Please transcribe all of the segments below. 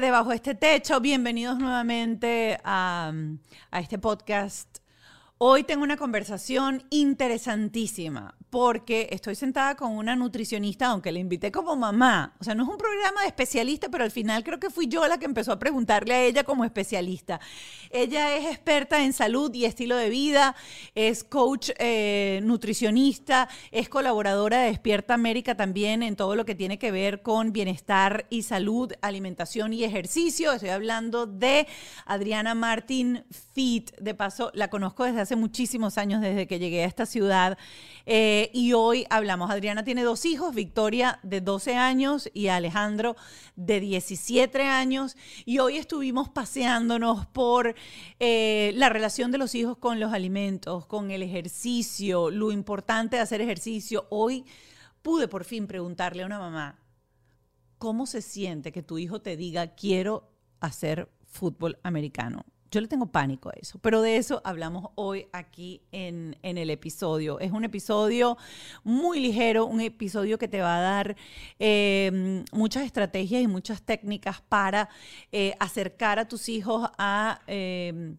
Debajo de este techo, bienvenidos nuevamente a, a este podcast. Hoy tengo una conversación interesantísima porque estoy sentada con una nutricionista, aunque la invité como mamá. O sea, no es un programa de especialista, pero al final creo que fui yo la que empezó a preguntarle a ella como especialista. Ella es experta en salud y estilo de vida, es coach eh, nutricionista, es colaboradora de Despierta América también en todo lo que tiene que ver con bienestar y salud, alimentación y ejercicio. Estoy hablando de Adriana Martín De paso, la conozco desde hace muchísimos años, desde que llegué a esta ciudad. Eh, y hoy hablamos, Adriana tiene dos hijos, Victoria de 12 años y Alejandro de 17 años. Y hoy estuvimos paseándonos por eh, la relación de los hijos con los alimentos, con el ejercicio, lo importante de hacer ejercicio. Hoy pude por fin preguntarle a una mamá, ¿cómo se siente que tu hijo te diga, quiero hacer fútbol americano? Yo le tengo pánico a eso, pero de eso hablamos hoy aquí en, en, el episodio. Es un episodio muy ligero, un episodio que te va a dar eh, muchas estrategias y muchas técnicas para eh, acercar a tus hijos a, eh,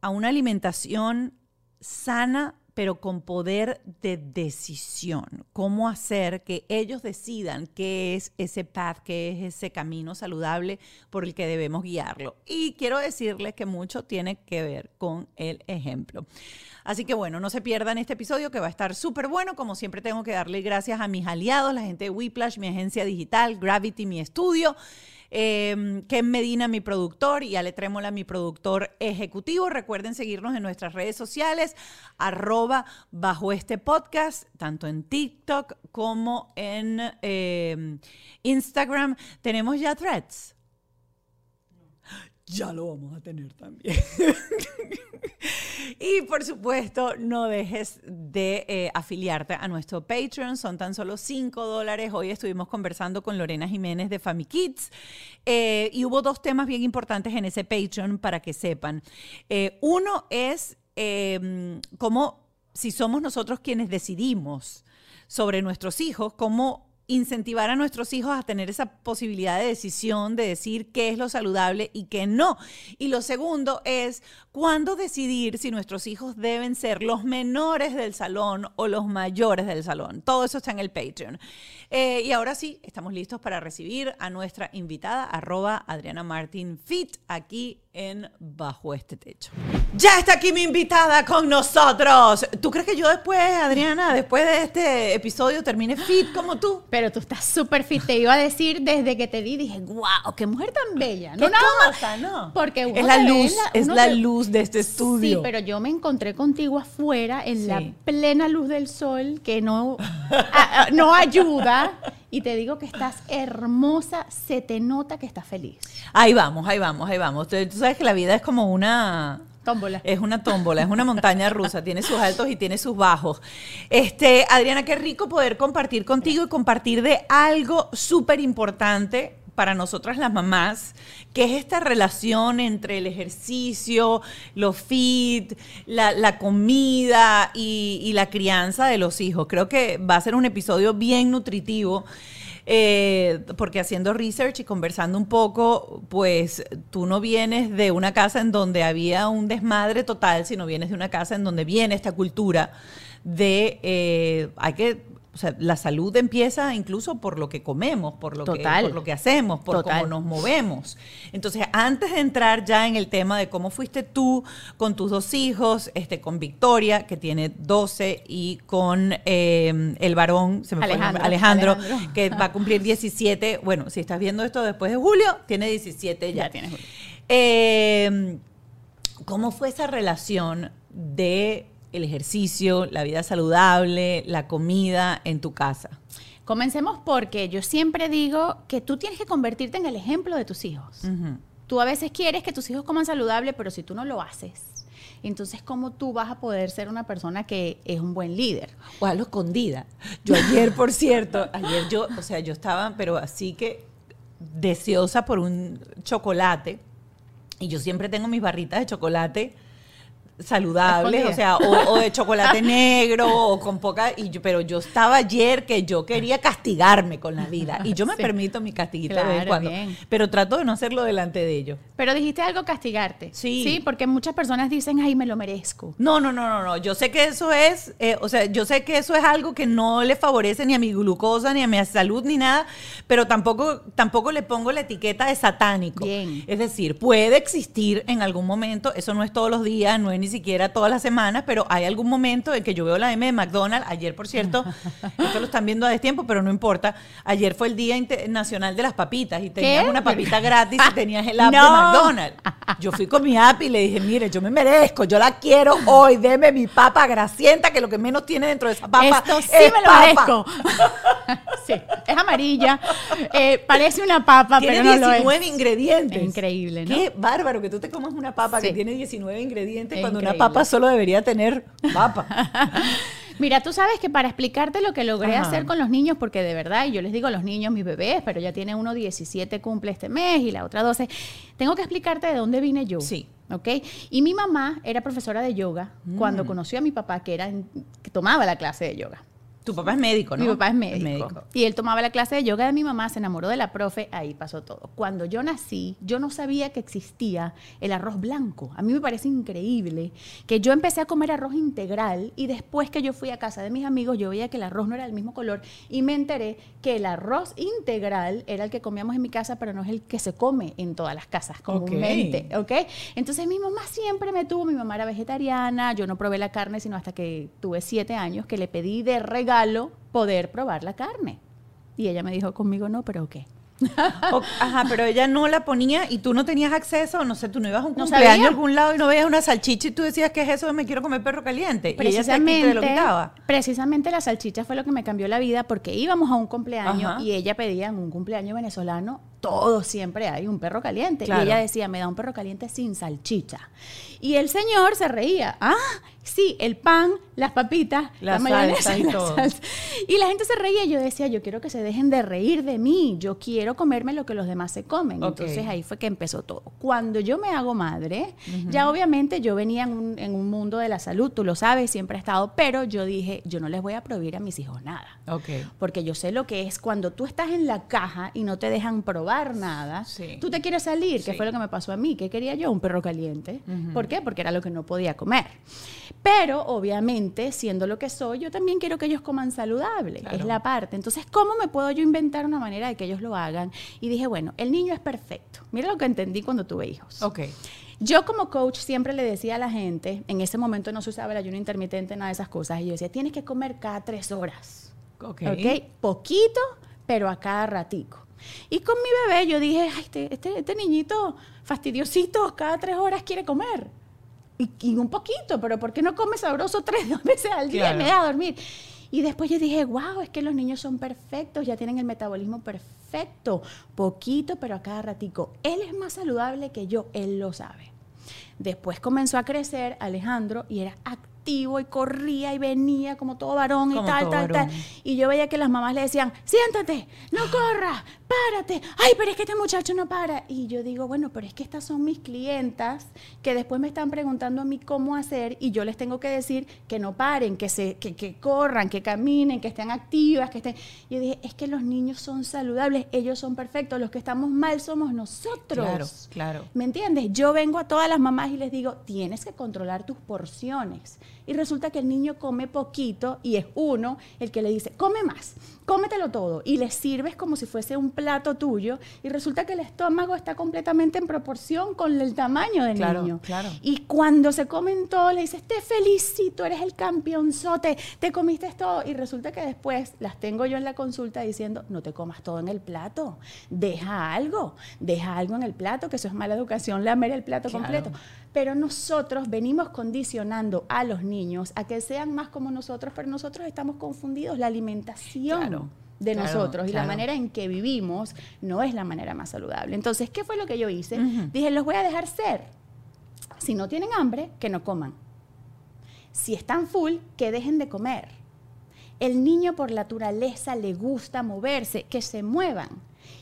a una alimentación sana, pero con poder de decisión. Cómo hacer que ellos decidan qué es ese path, qué es ese camino saludable por el que debemos guiarlo. Y quiero decirles que mucho tiene que ver con el ejemplo. Así que bueno, no se pierdan este episodio que va a estar súper bueno. Como siempre tengo que darle gracias a mis aliados, la gente de Whiplash, mi agencia digital, Gravity, mi estudio. Ken Medina, mi productor, y Ale Trémola, mi productor ejecutivo. Recuerden seguirnos en nuestras redes sociales, arroba bajo este podcast, tanto en TikTok como en eh, Instagram. Tenemos ya threads. Ya lo vamos a tener también. y por supuesto, no dejes de eh, afiliarte a nuestro Patreon. Son tan solo 5 dólares. Hoy estuvimos conversando con Lorena Jiménez de Fami Kids. Eh, y hubo dos temas bien importantes en ese Patreon para que sepan. Eh, uno es eh, cómo, si somos nosotros quienes decidimos sobre nuestros hijos, cómo incentivar a nuestros hijos a tener esa posibilidad de decisión, de decir qué es lo saludable y qué no. Y lo segundo es cuándo decidir si nuestros hijos deben ser los menores del salón o los mayores del salón. Todo eso está en el Patreon. Eh, y ahora sí, estamos listos para recibir a nuestra invitada, arroba Adriana Martin Fit, aquí en Bajo este Techo. Ya está aquí mi invitada con nosotros. ¿Tú crees que yo después, Adriana, después de este episodio termine fit como tú? Pero tú estás súper fit. Te iba a decir desde que te vi, dije, wow, qué mujer tan bella. No, nada más. no. Porque es la luz, la, es la te... luz de este estudio. Sí, pero yo me encontré contigo afuera en sí. la plena luz del sol que no, a, no ayuda. Y te digo que estás hermosa, se te nota que estás feliz. Ahí vamos, ahí vamos, ahí vamos. Tú, tú sabes que la vida es como una... Tómbola. Es una tómbola, es una montaña rusa, tiene sus altos y tiene sus bajos. Este, Adriana, qué rico poder compartir contigo y compartir de algo súper importante para nosotras las mamás, que es esta relación entre el ejercicio, los fit, la, comida y, y, la crianza de los hijos. Creo que va a ser un episodio bien nutritivo. Eh, porque haciendo research y conversando un poco, pues tú no vienes de una casa en donde había un desmadre total, sino vienes de una casa en donde viene esta cultura de eh, hay que o sea, la salud empieza incluso por lo que comemos, por lo, que, por lo que hacemos, por Total. cómo nos movemos. Entonces, antes de entrar ya en el tema de cómo fuiste tú con tus dos hijos, este, con Victoria, que tiene 12, y con eh, el varón, se me Alejandro, fue Alejandro, Alejandro, que va a cumplir 17. Bueno, si estás viendo esto después de julio, tiene 17 ya. ya tiene julio. Eh, ¿Cómo fue esa relación de el ejercicio, la vida saludable, la comida en tu casa? Comencemos porque yo siempre digo que tú tienes que convertirte en el ejemplo de tus hijos. Tú a veces quieres que tus hijos coman saludable, pero si tú no lo haces, entonces ¿cómo tú vas a poder ser una persona que es un buen líder? O a lo escondida. Yo ayer, por cierto, ayer yo, o sea, yo estaba, pero así que deseosa por un chocolate. Y yo siempre tengo mis barritas de chocolate saludables, o sea, o, de chocolate negro o con poca, y yo, pero yo estaba ayer que yo quería castigarme con la vida y yo me permito mi castiguita de vez en cuando, pero trato de no hacerlo delante de ellos. Pero dijiste algo castigarte. Sí. Sí, porque muchas personas dicen, ay, me lo merezco. No, no, no, no, no, yo sé que eso es, eh, o sea, yo sé que eso es algo que no le favorece ni a mi glucosa, ni a mi salud, ni nada, pero tampoco, tampoco le pongo la etiqueta de satánico. Bien. Es decir, puede existir en algún momento, eso no es todos los días, no es ni siquiera todas las semanas, pero hay algún momento en que yo veo la M de McDonald's. Ayer, por cierto, esto lo están viendo a destiempo, pero no importa. Ayer fue el Día Internacional de las Papitas y tenías una papita gratis y tenías el app de McDonald's. Yo fui con mi app y le dije, mire, yo me merezco, yo la quiero hoy, deme mi papa grasienta, que lo que menos tiene dentro de esa papa Esto sí me lo merezco. sí, es amarilla, eh, parece una papa, tiene pero no 19 ingredientes. increíble, ¿no? Qué bárbaro que tú te comas una papa que tiene 19 ingredientes cuando una papa solo debería tener papa. Mira, tú sabes que para explicarte lo que logré hacer con los niños, porque de verdad, y yo les digo a los niños, mis bebés, pero ya tiene uno 17, cumple este mes y la otra 12, tengo que explicarte de dónde vine yo. Sí. ¿Ok? Y mi mamá era profesora de yoga cuando mm. conoció a mi papá, que, era, que tomaba la clase de yoga. Tu papá es médico, ¿no? Mi papá es médico. Y él tomaba la clase de yoga de mi mamá, se enamoró de la profe, ahí pasó todo. Cuando yo nací, yo no sabía que existía el arroz blanco. A mí me parece increíble que yo empecé a comer arroz integral y después que yo fui a casa de mis amigos, yo veía que el arroz no era del mismo color y me enteré que el arroz integral era el que comíamos en mi casa, pero no es el que se come en todas las casas comúnmente, ¿ok? Entonces mi mamá siempre me tuvo, mi mamá era vegetariana, yo no probé la carne sino hasta que tuve siete años, que le pedí de regalo poder probar la carne. Y ella me dijo conmigo, no, pero ¿qué? ajá, pero ella no la ponía y tú no tenías acceso, no sé, tú no ibas a un cumpleaños a algún lado y no veías una salchicha y tú decías, ¿qué es eso? Me quiero comer perro caliente. Precisamente, y ella te, lo Precisamente la salchicha fue lo que me cambió la vida porque íbamos a un cumpleaños y ella pedía en un cumpleaños venezolano, todo siempre hay un perro caliente. Y ella decía, me da un perro caliente sin salchicha. Y el señor se reía, ah, sí, el pan, las papitas, la, mayonesa y todo. Y la gente se reía y yo decía, yo quiero que se dejen de reír de mí, yo quiero comerme lo que los demás se comen. Entonces ahí fue que empezó todo. Cuando yo me hago madre, ya obviamente yo venía en un, en un, mundo de la salud, tú lo sabes, siempre he estado, pero yo dije, yo no les voy a prohibir a mis hijos nada. Okay. Porque yo sé lo que es cuando tú estás en la caja y no te dejan probar nada, tú te quieres salir, que fue lo que me pasó a mí, ¿qué quería yo? Un perro caliente. ¿Por qué? Porque era lo que no podía comer. Pero obviamente, siendo lo que soy, yo también quiero que ellos coman saludable, es la parte. Entonces, ¿cómo me puedo yo inventar una manera de que ellos lo hagan? Y dije, bueno, el niño es perfecto. Mira lo que entendí cuando tuve hijos. Ok. Yo como coach siempre le decía a la gente, en ese momento no se usaba el ayuno intermitente, nada de esas cosas, y yo decía, tienes que comer cada tres horas. Ok. okay? Poquito, pero a cada ratico. Y con mi bebé yo dije, Ay, este, este, este niñito fastidiosito cada tres horas quiere comer y, un poquito, pero ¿por qué no come sabroso tres veces al día y me da a dormir? Y después yo dije, wow, es que los niños son perfectos, ya tienen el metabolismo perfecto, poquito, pero a cada ratico. Él es más saludable que yo, él lo sabe. Después comenzó a crecer Alejandro y era activo y corría y venía como todo varón y tal, tal, tal. Y yo veía que las mamás le decían, siéntate, no corras, párate. Ay, pero es que este muchacho no para. Y yo digo, bueno, pero es que estas son mis clientas que después me están preguntando a mí cómo hacer y yo les tengo que decir que no paren, que, se, que, que corran, que caminen, que estén activas, que estén... Yo dije, es que los niños son saludables, ellos son perfectos, los que estamos mal somos nosotros. Claro, claro. ¿Me entiendes? Yo vengo a todas las mamás y les digo, tienes que controlar tus porciones y resulta que el niño come poquito y es uno el que le dice, come más, cómetelo todo y le sirves como si fuese un plato tuyo y resulta que el estómago está completamente en proporción con el tamaño del niño. Claro. Y cuando se comen todo le dices, te felicito, eres el campeonzote, te comiste todo y resulta que después las tengo yo en la consulta diciendo, no te comas todo en el plato, deja algo, deja algo en el plato, que eso es mala educación, lamer el plato completo. Pero nosotros venimos condicionando a los niños a que sean más como nosotros, pero nosotros estamos confundidos. La alimentación de Claro, nosotros y la manera en que vivimos no es la manera más saludable. Entonces, ¿qué fue lo que yo hice? Dije, los voy a dejar ser. Si no tienen hambre, que no coman. Si están full, que dejen de comer. El niño por naturaleza le gusta moverse, que se muevan.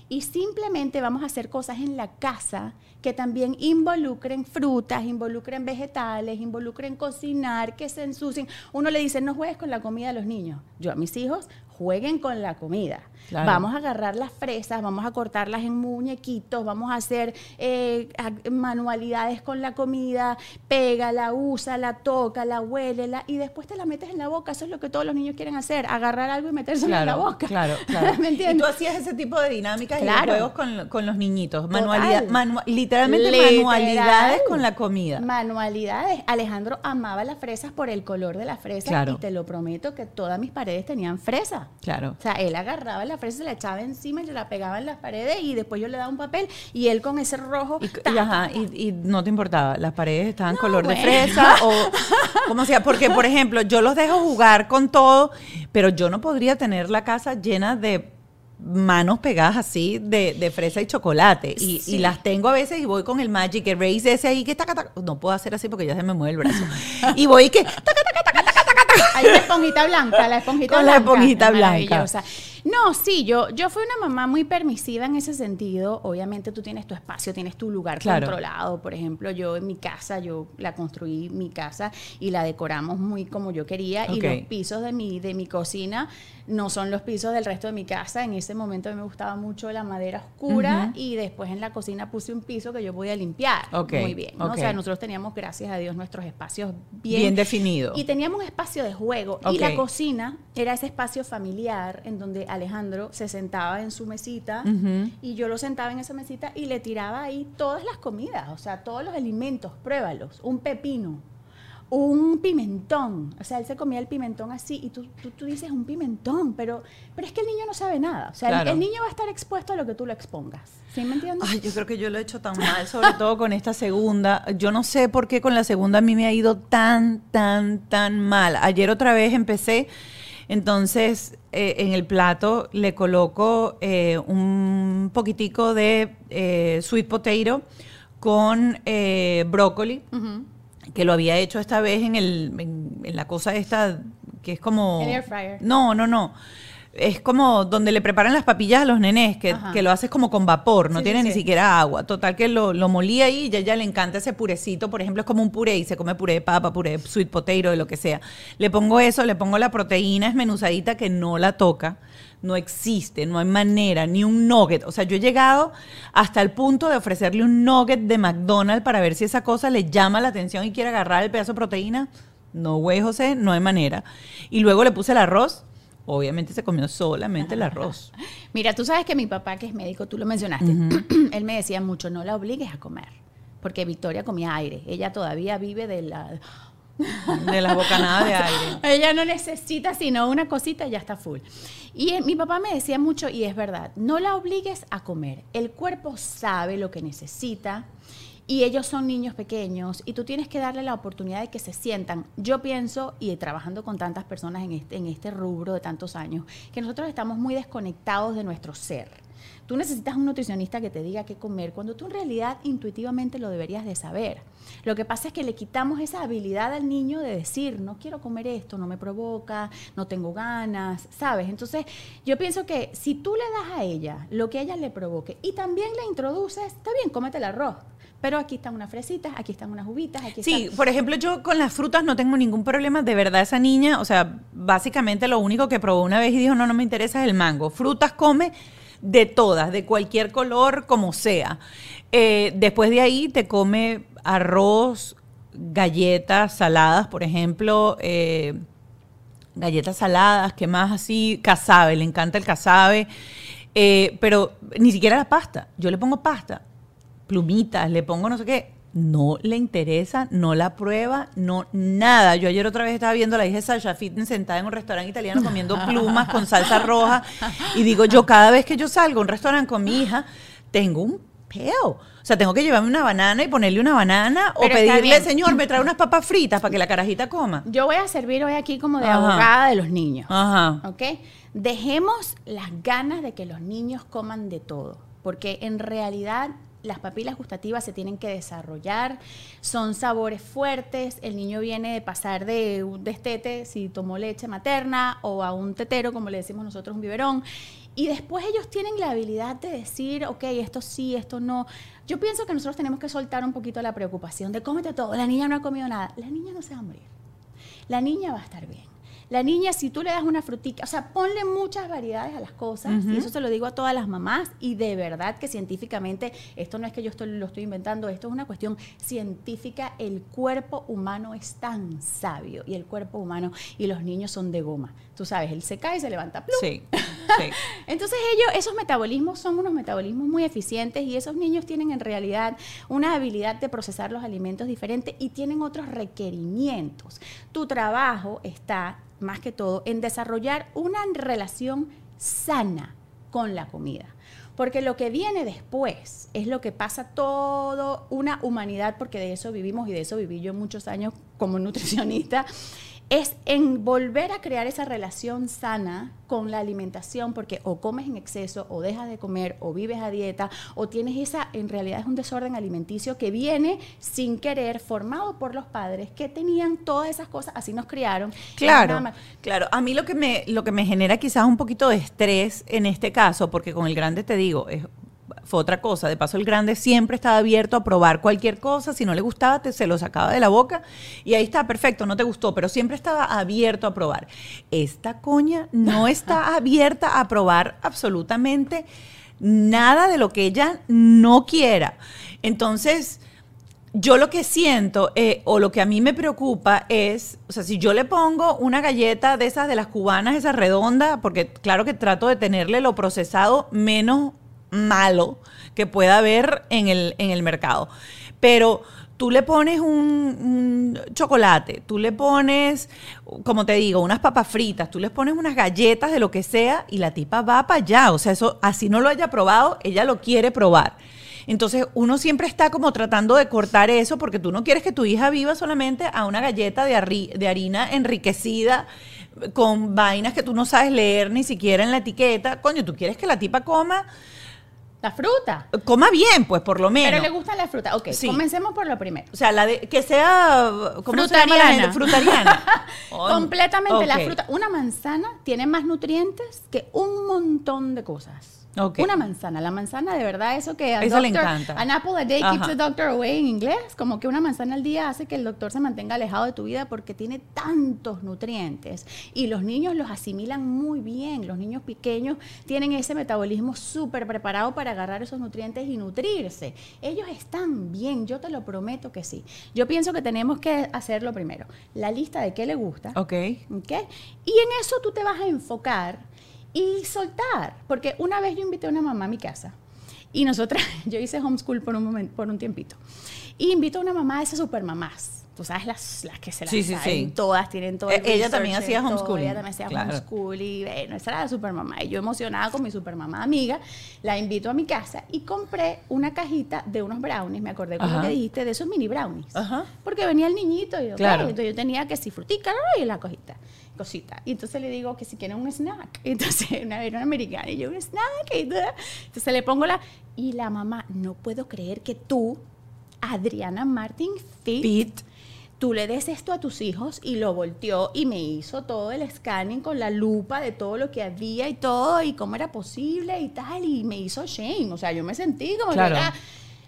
Y simplemente vamos a hacer cosas en la casa que también involucren frutas, involucren vegetales, involucren cocinar, que se ensucien. Uno le dice, no juegues con la comida de los niños. Yo a mis hijos, jueguen con la comida. Claro. Vamos a agarrar las fresas, vamos a cortarlas en muñequitos, vamos a hacer eh, manualidades con la comida, pégala, úsala, tócala, huélela y después te la metes en la boca. Eso es lo que todos los niños quieren hacer, agarrar algo y metérselo en la boca. claro, claro. ¿Me Y entiendes? tú hacías ese tipo de dinámicas y de Claro. juegos con, con los niñitos. Manualidad, manua- literalmente Literal. manualidades con la comida. Manualidades. Alejandro amaba las fresas por el color de la fresa Claro. y te lo prometo que todas mis paredes tenían fresa. Claro. O sea, él agarraba la fresa, se la echaba encima y se la pegaba en las paredes y después yo le daba un papel y él con ese rojo. Y, ta, y, ajá, y- y no te importaba, las paredes estaban No, color de fresa o como sea, porque por ejemplo, yo los dejo jugar con todo, pero yo no podría tener la casa llena de manos pegadas así de, de fresa y chocolate y, Sí. y las tengo a veces y voy con el Magic Erase ese ahí que taca, taca. no puedo hacer así porque ya se me mueve el brazo y voy y que taca, taca, taca, taca, taca, taca. Hay una esponjita blanca, la esponjita Con la blanca. esponjita blanca. No, sí, yo, yo fui una mamá muy permisiva en ese sentido. Obviamente tú tienes tu espacio, tienes tu lugar Claro. controlado. Por ejemplo, yo en mi casa, yo la construí mi casa y la decoramos muy como yo quería. Y los pisos de mi, de mi cocina no son los pisos del resto de mi casa. En ese momento a mí me gustaba mucho la madera oscura y después en la cocina puse un piso que yo podía limpiar. Ok, Muy bien. ¿no? O sea, nosotros teníamos, gracias a Dios, nuestros espacios bien, bien definido y teníamos un espacio de juego. Y la cocina era ese espacio familiar en donde Alejandro se sentaba en su mesita y yo lo sentaba en esa mesita y le tiraba ahí todas las comidas, o sea, todos los alimentos, pruébalos. Un pepino, un pimentón. O sea, él se comía el pimentón así y tú, tú, tú dices un pimentón, pero, pero es que el niño no sabe nada. O sea, el, niño va a estar expuesto a lo que tú lo expongas. ¿Sí me entiendes? Ay, yo creo que yo lo he hecho tan mal, sobre todo con esta segunda. Yo no sé por qué con la segunda a mí me ha ido tan, tan, tan mal. Ayer otra vez empecé, entonces eh, en el plato le coloco eh, un poquitico de eh, sweet potato con eh, brócoli, que lo había hecho esta vez en, el, en, en la cosa esta que es como... El air fryer. No, no, no. Es como donde le preparan las papillas a los nenés, que, que lo haces como con vapor, no Sí, tiene sí, ni sí. siquiera agua. Total que lo, lo molí ahí y a ella le encanta ese purecito. Por ejemplo, es como un puré y se come puré de papa, puré de sweet potato, de lo que sea. Le pongo eso, le pongo la proteína esmenuzadita que no la toca. No existe, no hay manera, ni un nugget. O sea, yo he llegado hasta el punto de ofrecerle un nugget de McDonald's para ver si esa cosa le llama la atención y quiere agarrar el pedazo de proteína. No, güey, José, no hay manera. Y luego le puse el arroz. Obviamente se comió solamente el arroz. Mira, tú sabes que mi papá, que es médico, tú lo mencionaste, él me decía mucho, no la obligues a comer, porque Victoria comía aire, ella todavía vive de la... De las bocanadas de aire. Ella no necesita sino una cosita y ya está full. Y eh, mi papá me decía mucho, y es verdad, no la obligues a comer, el cuerpo sabe lo que necesita. Y ellos son niños pequeños y tú tienes que darle la oportunidad de que se sientan. Yo pienso, y trabajando con tantas personas en este, en este rubro de tantos años, que nosotros estamos muy desconectados de nuestro ser. Tú necesitas un nutricionista que te diga qué comer, cuando tú en realidad intuitivamente lo deberías de saber. Lo que pasa es que le quitamos esa habilidad al niño de decir, no quiero comer esto, no me provoca, no tengo ganas, ¿sabes? Entonces, yo pienso que si tú le das a ella lo que ella le provoque y también le introduces, está bien, cómete el arroz. Pero aquí están unas fresitas, aquí están unas uvitas, aquí Sí, están... por ejemplo, yo con las frutas no tengo ningún problema. De verdad, esa niña, o sea, básicamente lo único que probó una vez y dijo, no, no me interesa es el mango. Frutas come de todas, de cualquier color, como sea. Eh, después de ahí te come arroz, galletas saladas, por ejemplo, eh, galletas saladas, ¿qué más así? Casabe, le encanta el casabe. Eh, pero ni siquiera la pasta. Yo le pongo pasta, plumitas, le pongo no sé qué. No le interesa, no la prueba, no nada. Yo ayer otra vez estaba viendo a la hija de Sasha Fitness sentada en un restaurante italiano comiendo plumas con salsa roja. Y digo, yo cada vez que yo salgo a un restaurante con mi hija, tengo un peo. O sea, tengo que llevarme una banana y ponerle una banana o Pero pedirle, señor, me trae unas papas fritas para que la carajita coma. Yo voy a servir hoy aquí como de Ajá. abogada de los niños. Ajá. ¿Ok? dejemos las ganas de que los niños coman de todo, porque en realidad las papilas gustativas se tienen que desarrollar, son sabores fuertes, el niño viene de pasar de un destete si tomó leche materna o a un tetero, como le decimos nosotros, un biberón, y después ellos tienen la habilidad de decir, ok, esto sí, esto no. Yo pienso que nosotros tenemos que soltar un poquito la preocupación de cómete todo, la niña no ha comido nada, la niña no se va a morir, la niña va a estar bien. La niña, si tú le das una frutita, o sea, ponle muchas variedades a las cosas, y eso se lo digo a todas las mamás, y de verdad que científicamente, esto no es que yo estoy, lo estoy inventando, esto es una cuestión científica, el cuerpo humano es tan sabio, y el cuerpo humano, y los niños son de goma. Tú sabes, él se cae y se levanta. ¡plum! Sí, sí. Entonces ellos, esos metabolismos son unos metabolismos muy eficientes y esos niños tienen en realidad una habilidad de procesar los alimentos diferentes y tienen otros requerimientos. Tu trabajo está más que todo, en desarrollar una relación sana con la comida. Porque lo que viene después es lo que pasa todo una humanidad, porque de eso vivimos y de eso viví yo muchos años como nutricionista, es en volver a crear esa relación sana con la alimentación, porque o comes en exceso, o dejas de comer, o vives a dieta, o tienes esa, en realidad es un desorden alimenticio que viene sin querer, formado por los padres que tenían todas esas cosas, así nos criaron. Claro, claro. A mí lo que me, lo que me genera quizás un poquito de estrés en este caso, porque con el grande te digo, es fue otra cosa. De paso, el grande siempre estaba abierto a probar cualquier cosa. Si no le gustaba, te, se lo sacaba de la boca. Y ahí está, perfecto, no te gustó, pero siempre estaba abierto a probar. Esta coña no está abierta a probar absolutamente nada de lo que ella no quiera. Entonces, yo lo que siento eh, o lo que a mí me preocupa es, o sea, si yo le pongo una galleta de esas de las cubanas, esa redonda, porque claro que trato de tenerle lo procesado menos malo que pueda haber en el, en el mercado. Pero tú le pones un, chocolate, tú le pones, como te digo, unas papas fritas, tú le pones unas galletas de lo que sea y la tipa va para allá. O sea, eso así no lo haya probado, ella lo quiere probar. Entonces uno siempre está como tratando de cortar eso porque tú no quieres que tu hija viva solamente a una galleta de, de harina enriquecida con vainas que tú no sabes leer ni siquiera en la etiqueta. Coño, tú quieres que la tipa coma la fruta. Coma bien, pues, por lo menos. Pero le gusta la fruta. Ok, comencemos por lo primero. O sea, la de, que sea... ¿Cómo frutariana. Frutariana. Completamente la fruta. Una manzana tiene más nutrientes que un montón de cosas. Una manzana. La manzana, de verdad, eso que... Eso le encanta. An apple a day keeps the doctor away en inglés. Como que una manzana al día hace que el doctor se mantenga alejado de tu vida porque tiene tantos nutrientes. Y los niños los asimilan muy bien. Los niños pequeños tienen ese metabolismo súper preparado para agarrar esos nutrientes y nutrirse. Ellos están bien, yo te lo prometo que sí. Yo pienso que tenemos que hacerlo primero. La lista de qué le gusta. Ok. Ok. Y en eso tú te vas a enfocar y soltar. Porque una vez yo invité a una mamá a mi casa y nosotras, yo hice homeschool por un, momento, por un tiempito, y invito a una mamá de esas supermamás. Tú sabes las, las que se las sí, todas tienen todo. El eh, ella también hacía homeschool. Ella también hacía homeschool y bueno, esa era la supermamá. Y yo emocionada con mi supermamá amiga, la invito a mi casa y compré una cajita de unos brownies, me acordé con lo que dijiste, de esos mini brownies. Ajá. Porque venía el niñito y yo, claro. entonces yo tenía que si frutica y la cojita cosita. Y entonces le digo que si quiere un snack. Entonces, una vez una americana y yo, un snack. Y entonces le pongo la... Y la mamá, no puedo creer que tú, Adriana Martin Fit, tú le des esto a tus hijos y lo volteó y me hizo todo el scanning con la lupa de todo lo que había y todo y cómo era posible y tal. Y me hizo shame. O sea, yo me sentí como claro. que...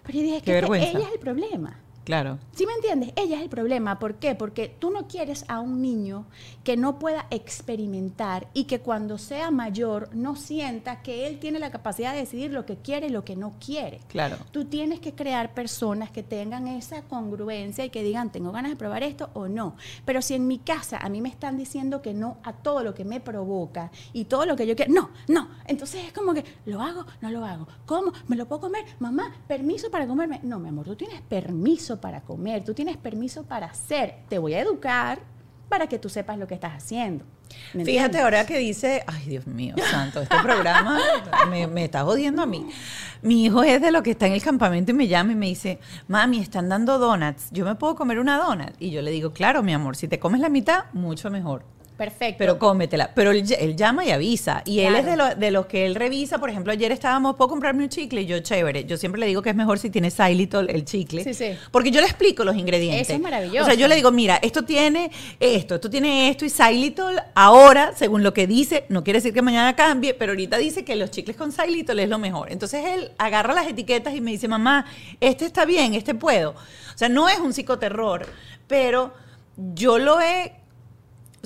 pero yo dije, que ella es el problema. Claro. ¿Sí me entiendes? Ella es el problema. ¿Por qué? Porque tú no quieres a un niño que no pueda experimentar y que cuando sea mayor no sienta que él tiene la capacidad de decidir lo que quiere y lo que no quiere. Claro. Tú tienes que crear personas que tengan esa congruencia y que digan, tengo ganas de probar esto o no. Pero si en mi casa a mí me están diciendo que no a todo lo que me provoca y todo lo que yo quiero, no, no. Entonces es como que, ¿lo hago? No lo hago. ¿Cómo? ¿Me lo puedo comer? Mamá, permiso para comerme. No, mi amor, tú tienes permiso para comer, tú tienes permiso para hacer, te voy a educar para que tú sepas lo que estás haciendo. Fíjate ahora que dice, ay Dios mío, santo, este programa me, me, está jodiendo a mí. Mi hijo es de lo que está en el campamento y me llama y me dice, mami, están dando donuts, ¿yo me puedo comer una donut? Y yo le digo, claro, mi amor, si te comes la mitad, mucho mejor. Perfecto. Pero cómetela. Pero él, él llama y avisa. Y él es de, lo- de los que él revisa. Por ejemplo, ayer estábamos, ¿puedo comprarme un chicle? Y yo, chévere. Yo siempre le digo que es mejor si tiene xylitol el chicle. Sí, sí. Porque yo le explico los ingredientes. Eso es maravilloso. O sea, yo le digo, mira, esto tiene esto, esto tiene esto. Y xylitol ahora, según lo que dice, no quiere decir que mañana cambie, pero ahorita dice que los chicles con xylitol es lo mejor. Entonces él agarra las etiquetas y me dice, mamá, este está bien, este puedo. O sea, no es un psicoterror, pero yo lo he...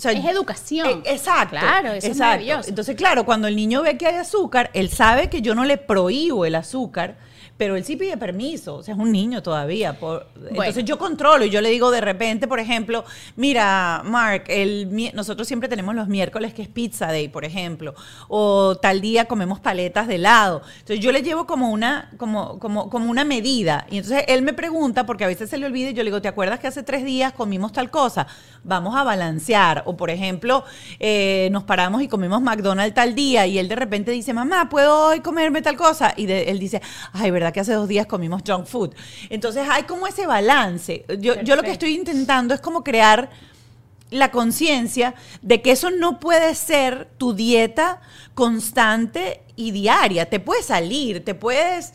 Sea, Es educación. eh, exacto. Claro, eso es maravilloso. Entonces, claro, cuando el niño ve que hay azúcar, él sabe que yo no le prohíbo el azúcar, pero él sí pide permiso. O sea, es un niño todavía. por- Entonces, yo controlo y yo le digo de repente, por ejemplo, mira, Mark, el, nosotros siempre tenemos los miércoles que es Pizza Day, por ejemplo, o tal día comemos paletas de helado. Entonces, yo le llevo como una, como, como, como una medida. Y entonces él me pregunta, porque a veces se le olvida, y yo le digo, ¿te acuerdas que hace tres días comimos tal cosa? Vamos a balancear. O, por ejemplo, eh, nos paramos y comimos McDonald's tal día, y él de repente dice, mamá, ¿puedo hoy comerme tal cosa? Y de- él dice, ay, ¿verdad que hace dos días comimos junk food? Entonces hay como ese balance. Yo, yo lo que estoy intentando es como crear la conciencia de que eso no puede ser tu dieta constante y diaria. Te puedes salir, te puedes...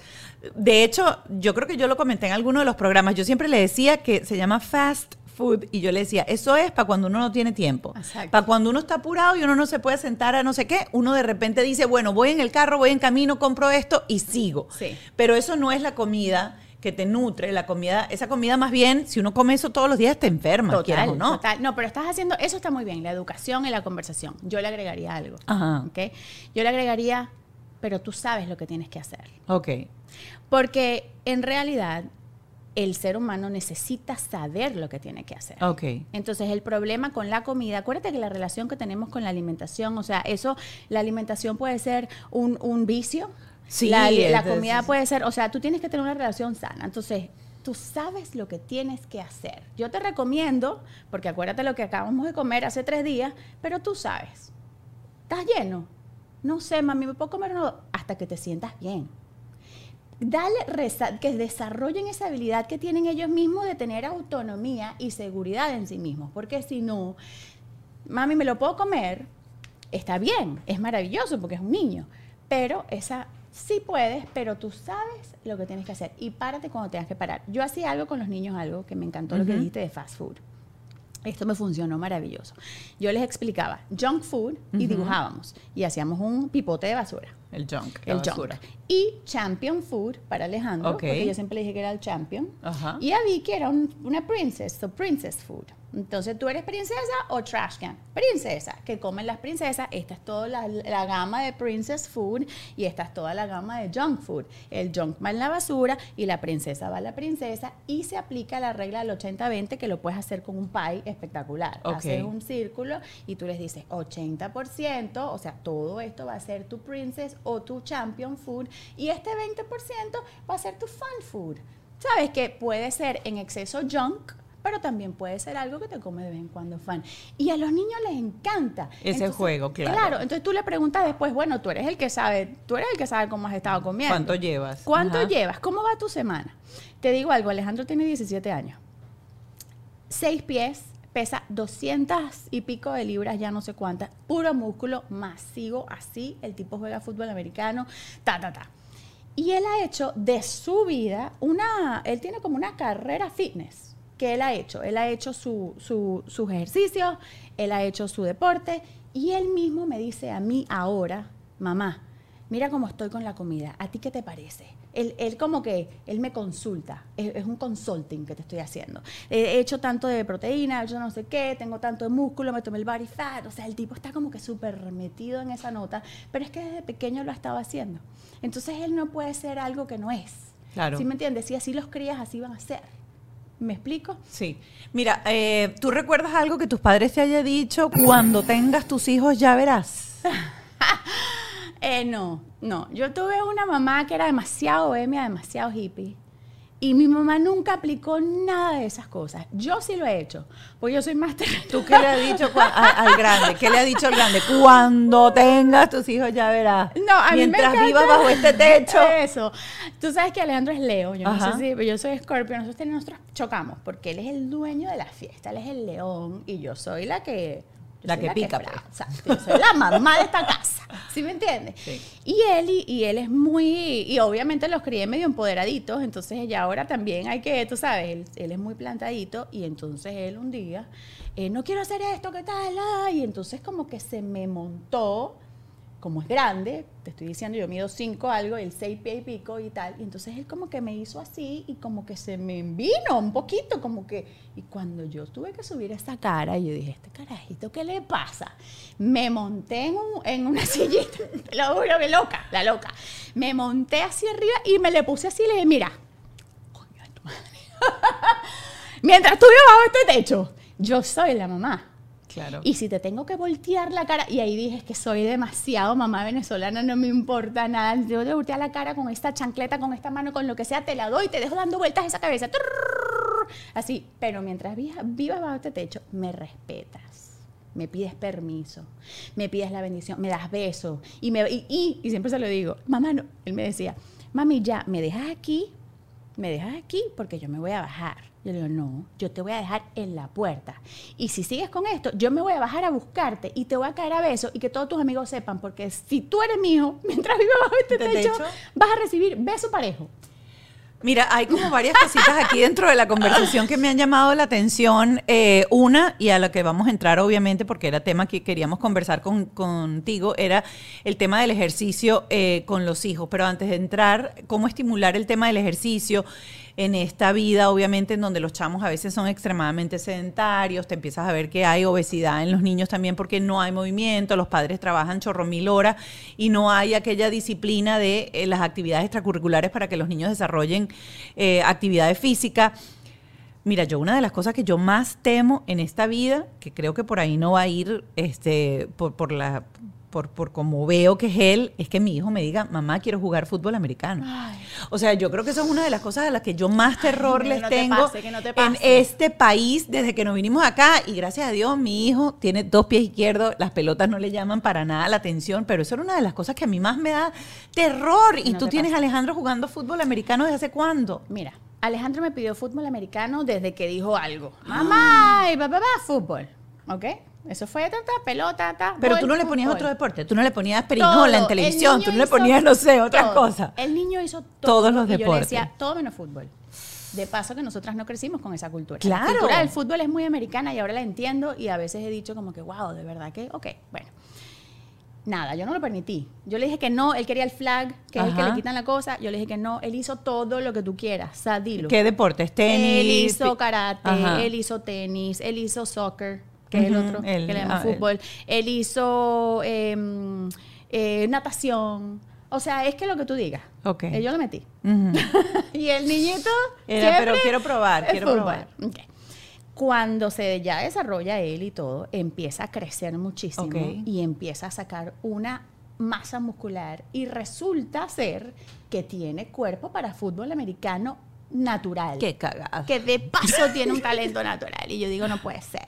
De hecho, yo creo que yo lo comenté en alguno de los programas. Yo siempre le decía que se llama fast food y yo le decía, eso es para cuando uno no tiene tiempo. Para cuando uno está apurado y uno no se puede sentar a no sé qué, uno de repente dice, bueno, voy en el carro, voy en camino, compro esto y sigo. Sí. Pero eso no es la comida que te nutre, la comida, esa comida más bien, si uno come eso todos los días te enferma, quieras o no. total. No, pero estás haciendo, eso está muy bien, la educación y la conversación. Yo le agregaría algo. Ajá. ¿ok? Yo le agregaría, pero tú sabes lo que tienes que hacer. Ok. Porque en realidad el ser humano necesita saber lo que tiene que hacer. Ok. Entonces, el problema con la comida, acuérdate que la relación que tenemos con la alimentación, o sea, eso, la alimentación puede ser un, un vicio. Sí, La, comida puede ser, o sea, tú tienes que tener una relación sana. Entonces, tú sabes lo que tienes que hacer. Yo te recomiendo, porque acuérdate lo que acabamos de comer hace tres días, pero tú sabes. ¿Estás lleno? No sé, mami, ¿me puedo comer uno? Hasta que te sientas bien. Dale, que desarrollen esa habilidad que tienen ellos mismos de tener autonomía y seguridad en sí mismos. Porque si no, mami, ¿me lo puedo comer? Está bien, es maravilloso porque es un niño. Pero esa sí puedes, pero tú sabes lo que tienes que hacer. Y párate cuando tengas que parar. Yo hacía algo con los niños, algo que me encantó lo que dijiste de fast food. Esto me funcionó maravilloso. Yo les explicaba junk food y dibujábamos. Y hacíamos un pipote de basura. El junk. El basura. Y champion food para Alejandro, porque yo siempre le dije que era el champion. Ajá. Y a Vicky era un- una princess, so princess food. Entonces, ¿tú eres princesa o trash can? Princesa, que comen las princesas. Esta es toda la, la gama de princess food y esta es toda la gama de junk food. El junk va en la basura y la princesa va a la princesa y se aplica la regla del 80-20 que lo puedes hacer con un pie espectacular. Ok. Haces un círculo y tú les dices 80%, o sea, todo esto va a ser tu princess o tu champion food y este 20% va a ser tu fun food. Sabes que puede ser en exceso junk, pero también puede ser algo que te come de vez en cuando fun. Y a los niños les encanta. Ese juego, claro. Claro, entonces tú le preguntas después, bueno, tú eres el que sabe, tú eres el que sabe cómo has estado comiendo. ¿Cuánto llevas? ¿Cuánto Ajá. llevas? ¿Cómo va tu semana? Te digo algo, Alejandro tiene 17 años. Seis pies, pesa 200 y pico de libras, ya no sé cuántas, puro músculo, masivo, así, el tipo juega fútbol americano, ta, ta, ta. Y él ha hecho de su vida una, él tiene como una carrera fitness que él ha hecho. Él ha hecho su, su- sus ejercicios, él ha hecho su deporte y él mismo me dice a mí ahora, mamá, mira cómo estoy con la comida, ¿a ti qué te parece? Él, él como que, él me consulta, es, es un consulting que te estoy haciendo. He hecho tanto de proteína, yo no sé qué, tengo tanto de músculo, me tomé el body fat, o sea, el tipo está como que súper metido en esa nota, pero es que desde pequeño lo ha estado haciendo. Entonces él no puede ser algo que no es. Claro. ¿Sí me entiendes? Si así los crías, así van a ser. ¿Me explico? Sí. Mira, eh, ¿tú recuerdas algo que tus padres te haya dicho? Cuando tengas tus hijos ya verás. Eh, no, no. Yo tuve una mamá que era demasiado bohemia, demasiado hippie. Y mi mamá nunca aplicó nada de esas cosas. Yo sí lo he hecho, porque yo soy más terrenal. ¿Tú qué le has dicho al grande? ¿Qué le has dicho al grande? Cuando tengas tus hijos ya verás. No, a mí me Mientras encanta vivas bajo este techo. Eso. Tú sabes que Alejandro es Leo. Yo Ajá. no sé si, pero yo soy Scorpio. Nosotros, nosotros chocamos porque él es el dueño de la fiesta. Él es el león y yo soy la que Yo La que pica, brava, pues. exacto, yo soy la mamá de esta casa. ¿Sí me entiendes? Sí. Y él, y, y él es muy, y obviamente los crié medio empoderaditos, entonces ya ahora también hay que, tú sabes, él, él es muy plantadito, y entonces él un día, eh, no quiero hacer esto, ¿qué tal? Ah, y entonces como que se me montó, como es grande, te estoy diciendo, yo mido cinco algo, el seis pie y pico y tal, y entonces él como que me hizo así y como que se me vino un poquito, como que, y cuando yo tuve que subir esa cara, yo dije, este carajito, ¿qué le pasa? Me monté en, un- en una sillita, lo juro que loca, la loca, me monté hacia arriba y me le puse así y le dije, mira, coño de tu madre. Mientras tú bajo este techo, yo soy la mamá. Y si te tengo que voltear la cara, y ahí dije que soy demasiado mamá venezolana, no me importa nada. Yo te voltear la cara con esta chancleta, con esta mano, con lo que sea, te la doy, te dejo dando vueltas esa cabeza. Así, pero mientras vivas bajo este techo, me respetas. Me pides permiso, me pides la bendición, me das besos. Y, me, y, y, y siempre se lo digo, mamá, no. Él me decía, mami, ya, me dejas aquí, me dejas aquí porque yo me voy a bajar. Yo le digo, no, yo te voy a dejar en la puerta. Y si sigues con esto, yo me voy a bajar a buscarte y te voy a caer a besos y que todos tus amigos sepan, porque si tú eres mi hijo, mientras vives bajo este ¿De techo, techo? vas a recibir beso parejo. Mira, hay como varias cositas aquí dentro de la conversación que me han llamado la atención. Eh, una, y a la que vamos a entrar obviamente porque era tema que queríamos conversar con- contigo, era el tema del ejercicio eh, con los hijos. Pero antes de entrar, ¿cómo estimular el tema del ejercicio? En esta vida, obviamente, en donde los chamos a veces son extremadamente sedentarios, te empiezas a ver que hay obesidad en los niños también porque no hay movimiento, los padres trabajan chorro mil horas y no hay aquella disciplina de eh, las actividades extracurriculares para que los niños desarrollen eh, actividades físicas. Mira, yo una de las cosas que yo más temo en esta vida, que creo que por ahí no va a ir este, por, por la por, por como veo que es él, es que mi hijo me diga, mamá, quiero jugar fútbol americano. Ay. O sea, yo creo que eso es una de las cosas a las que yo más terror les no te tengo pase, que no te en este país desde que nos vinimos acá. Y gracias a Dios, mi hijo tiene dos pies izquierdos, las pelotas no le llaman para nada la atención, pero eso era una de las cosas que a mí más me da terror. Y No tú tienes a. Alejandro jugando fútbol americano desde hace cuándo? Mira, Alejandro me pidió fútbol americano desde que dijo algo. Mamá, y papá, fútbol. ¿Ok? Eso fue ta, ta, pelota, ta. Pero gol, tú no le ponías otro deporte, tú no le ponías Todo. perinola en El televisión, tú no le ponías, no sé, otras todo. cosas. El niño hizo todo. Todos los y Yo le deportes. decía, todo menos fútbol. De paso que nosotras no crecimos con esa cultura. Claro. La cultura del fútbol es muy americana y ahora la entiendo y a veces he dicho como que, wow, de verdad que, ok, bueno. Nada, yo no lo permití. Yo le dije que no, él quería el flag, que es el que le quitan la cosa. Yo le dije que no, él hizo todo lo que tú quieras, o sea, dilo. ¿Qué deportes? Tenis. Él hizo karate, Ajá. él hizo tenis, él hizo soccer, que es el otro, el- que le llaman ah, fútbol. Él hizo em, eh, natación. O sea, es que lo que tú digas. Ok. Eh, yo lo metí. Y el niñito. Era, pero quiero probar, quiero fútbol. probar. Cuando se ya desarrolla él y todo, empieza a crecer muchísimo y empieza a sacar una masa muscular y resulta ser que tiene cuerpo para fútbol americano natural. Qué cagada. Que de paso tiene un talento natural. Y yo digo, no puede ser.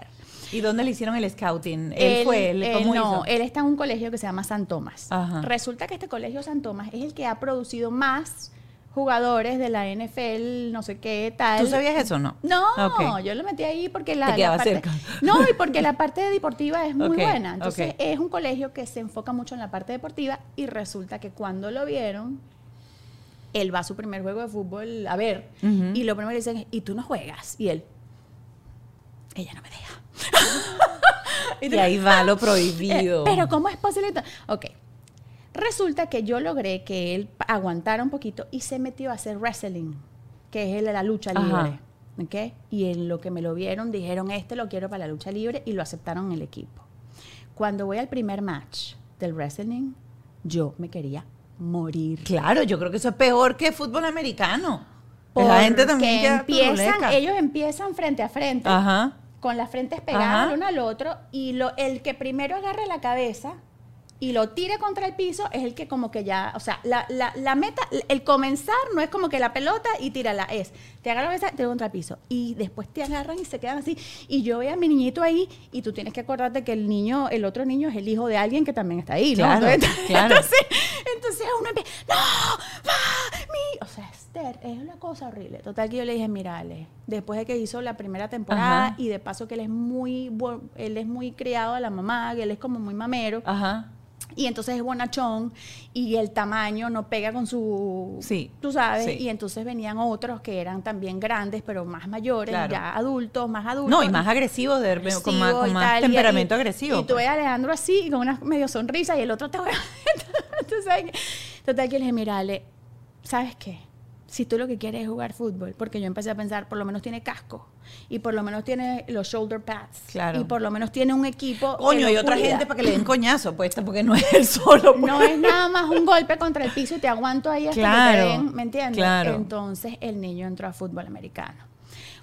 ¿Y dónde le hicieron el scouting? Él, fue, él, ¿cómo no, hizo? él está en un colegio que se llama San Tomás. Ajá. Resulta que este colegio San Tomás es el que ha producido más jugadores de la NFL, no sé qué tal. ¿Tú sabías eso o no? No, yo lo metí ahí porque la, Te la parte, cerca. No, y porque la parte deportiva es muy buena. Entonces, es un colegio que se enfoca mucho en la parte deportiva y resulta que cuando lo vieron, él va a su primer juego de fútbol a ver y lo primero le dicen, "¿Y tú no juegas?" Y él, "Ella no me deja." Y ahí va lo prohibido. Eh, Pero ¿cómo es posible? Ok. Resulta que yo logré que él aguantara un poquito y se metió a hacer wrestling, que es el de la lucha Ajá. libre. ¿ok? Y en lo que me lo vieron, dijeron, este lo quiero para la lucha libre y lo aceptaron en el equipo. Cuando voy al primer match del wrestling, yo me quería morir. Claro, yo creo que eso es peor que fútbol americano. la gente también Porque empiezan, ellos empiezan frente a frente Ajá. Con las frentes pegadas el uno al otro y lo, el que primero agarre la cabeza y lo tire contra el piso es el que como que ya, o sea, la, la, la meta, el comenzar no es como que la pelota y tírala, es, te agarra la cabeza, te contra el piso y después te agarran y se quedan así y yo veo a mi niñito ahí y tú tienes que acordarte que el niño, el otro niño es el hijo de alguien que también está ahí, ¿no? Claro, entonces, claro. entonces, entonces uno empieza, no, va, mi, o sea, es una cosa horrible. Total que yo le dije, mira, Ale, después de que hizo la primera temporada Ajá. y de paso que él es muy, él es muy criado a la mamá, que él es como muy mamero, Ajá. y entonces es bonachón y el tamaño no pega con su, Sí, tú sabes, sí. y entonces venían otros que eran también grandes, pero más mayores, Claro. ya adultos, más adultos. No, y más agresivo, de, con más, agresivo con más temperamento y- agresivo. Y tú pues. ves a Alejandro así, y con una medio sonrisa, y el otro te voy a... Total que le dije, mira, Ale, ¿sabes qué? Si tú lo que quieres es jugar fútbol, porque yo empecé a pensar, por lo menos tiene casco, y por lo menos tiene los shoulder pads, Claro. y por lo menos tiene un equipo Coño, y otra cuida. gente para que le den coñazo, pues, porque no es él solo. pues. No es nada más un golpe contra el piso y te aguanto ahí hasta Claro, que te den, ¿me entiendes? claro. Entonces el niño entró a fútbol americano.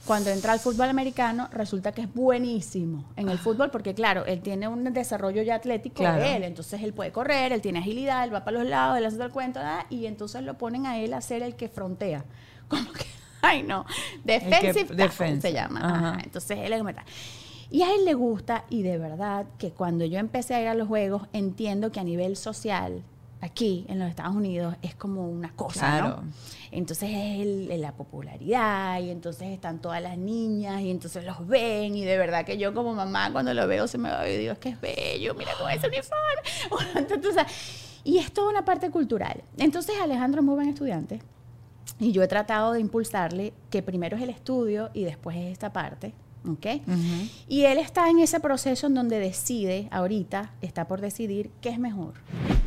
Cuando entra al fútbol americano, resulta que es buenísimo en el fútbol porque, claro, él tiene un desarrollo ya atlético Claro. de él. Entonces él puede correr, él tiene agilidad, él va para los lados, él hace todo el cuento, ¿verdad? y entonces lo ponen a él a ser el que frontea. Como que, ay no, defensive tackle defensa, se llama. ajá. Ajá. Entonces él es como. Y a él le gusta, y de verdad que cuando yo empecé a ir a los juegos, entiendo que a nivel social, aquí en los Estados Unidos, es como una cosa, Claro. ¿no? Entonces es el- la popularidad, y entonces están todas las niñas, y entonces los ven, y de verdad que yo como mamá cuando lo veo se me va y digo, es que es bello, mira con ese uniforme. Entonces, y es toda una parte cultural. Entonces Alejandro es muy buen estudiante, y yo he tratado de impulsarle que primero es el estudio y después es esta parte, ¿ok? Ujú. Y él está en ese proceso en donde decide, ahorita está por decidir qué es mejor.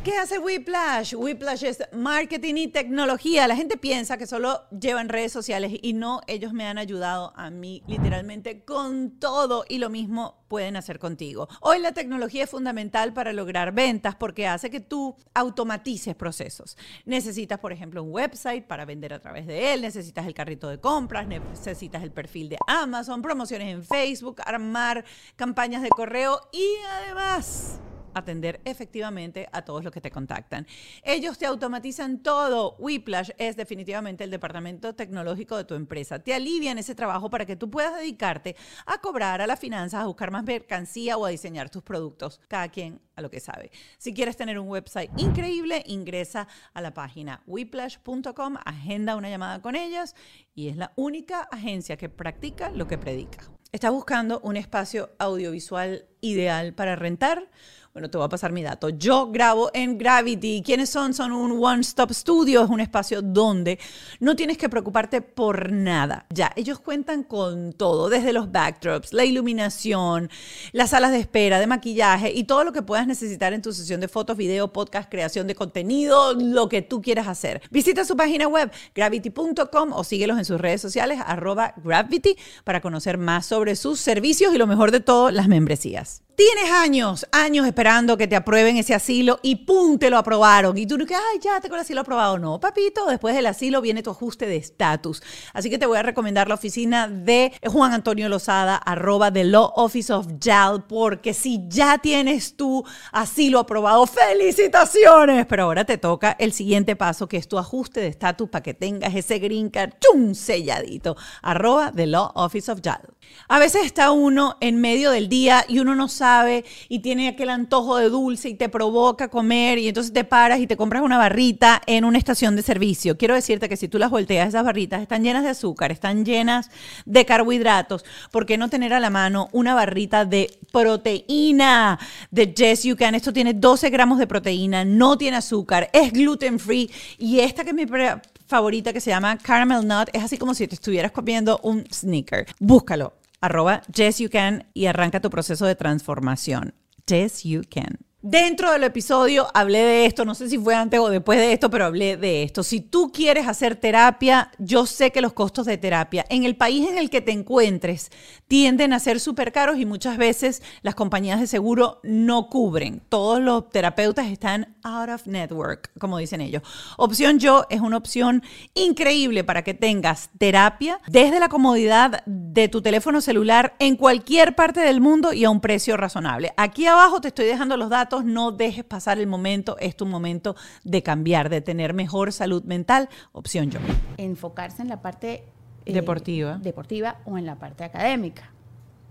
¿Qué hace Whiplash? Whiplash es marketing y tecnología. La gente piensa que solo llevan redes sociales y no, ellos me han ayudado a mí literalmente con todo y lo mismo pueden hacer contigo. Hoy la tecnología es fundamental para lograr ventas porque hace que tú automatices procesos. Necesitas, por ejemplo, un website para vender a través de él, necesitas el carrito de compras, necesitas el perfil de Amazon, promociones en Facebook, armar campañas de correo y además atender efectivamente a todos los que te contactan. Ellos te automatizan todo. Whiplash es definitivamente el departamento tecnológico de tu empresa. Te alivian ese trabajo para que tú puedas dedicarte a cobrar, a las finanzas, a buscar más mercancía o a diseñar tus productos. Cada quien a lo que sabe. Si quieres tener un website increíble, ingresa a la página whiplash.com, agenda una llamada con ellas y es la única agencia que practica lo que predica. ¿Estás buscando un espacio audiovisual ideal para rentar? Bueno, te voy a pasar mi dato. Yo grabo en Gravity. ¿Quiénes son? Son un one-stop studio. Es un espacio donde no tienes que preocuparte por nada. Ya, ellos cuentan con todo, desde los backdrops, la iluminación, las salas de espera, de maquillaje y todo lo que puedas necesitar en tu sesión de fotos, video, podcast, creación de contenido, lo que tú quieras hacer. Visita su página web, gravity.com o síguelos en sus redes sociales, arroba gravity, para conocer más sobre sus servicios y lo mejor de todo, las membresías. Tienes años, años esperando que te aprueben ese asilo y ¡pum! te lo aprobaron. Y tú no que, ay, ya tengo el asilo aprobado. No, papito, después del asilo viene tu ajuste de estatus. Así que te voy a recomendar la oficina de Juan Antonio Lozada, arroba The Law Office of JAL, porque si ya tienes tu asilo aprobado, ¡felicitaciones! Pero ahora te toca el siguiente paso, que es tu ajuste de estatus para que tengas ese green card, ¡chum! selladito. Arroba The Law Office of JAL. A veces está uno en medio del día y uno no sabe y tiene aquel antojo de dulce y te provoca comer y entonces te paras y te compras una barrita en una estación de servicio. Quiero decirte que si tú las volteas, esas barritas están llenas de azúcar, están llenas de carbohidratos. ¿Por qué no tener a la mano una barrita de proteína de Yes You Can? Esto tiene 12 gramos de proteína, no tiene azúcar, es gluten free y esta que pre- favorita que se llama Caramel Nut es así como si te estuvieras comiendo un sneaker. Búscalo arroba Yes You Can y arranca tu proceso de transformación. Yes You Can. Dentro del episodio hablé de esto, no sé si fue antes o después de esto, pero hablé de esto. Si tú quieres hacer terapia, yo sé que los costos de terapia en el país en el que te encuentres tienden a ser súper caros y muchas veces las compañías de seguro no cubren. Todos los terapeutas están out of network, como dicen ellos. Opción Yo es una opción increíble para que tengas terapia desde la comodidad de tu teléfono celular en cualquier parte del mundo y a un precio razonable. Aquí abajo te estoy dejando los datos, no dejes pasar el momento, es tu momento de cambiar, de tener mejor salud mental. Opción Yo. Enfocarse en la parte eh, Deportiva. deportiva o en la parte académica.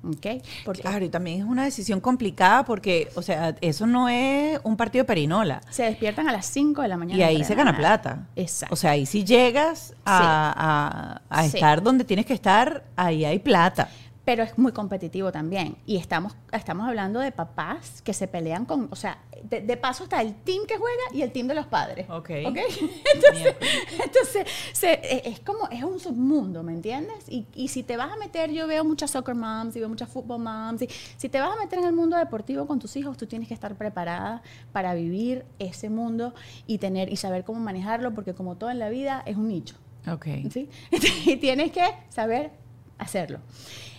¿Ok? Porque Claro, y también es una decisión complicada porque, o sea, eso no es un partido de perinola. se despiertan a las 5 de la mañana. Y ahí se gana plata. Exacto. O sea, ahí si llegas a, a- a Sí. estar donde tienes que estar, ahí hay plata. Pero es muy competitivo también. Y estamos, estamos hablando de papás que se pelean con, o sea, de, de paso está el team que juega y el team de los padres. Ok. Entonces, entonces se- e- es como, es un submundo, ¿me entiendes? Y, y si te vas a meter, yo veo muchas soccer moms y veo muchas football moms, y si te vas a meter en el mundo deportivo con tus hijos, tú tienes que estar preparada para vivir ese mundo y tener y saber cómo manejarlo, porque como todo en la vida es un nicho. Ok. ¿sí? Y tienes que saber hacerlo.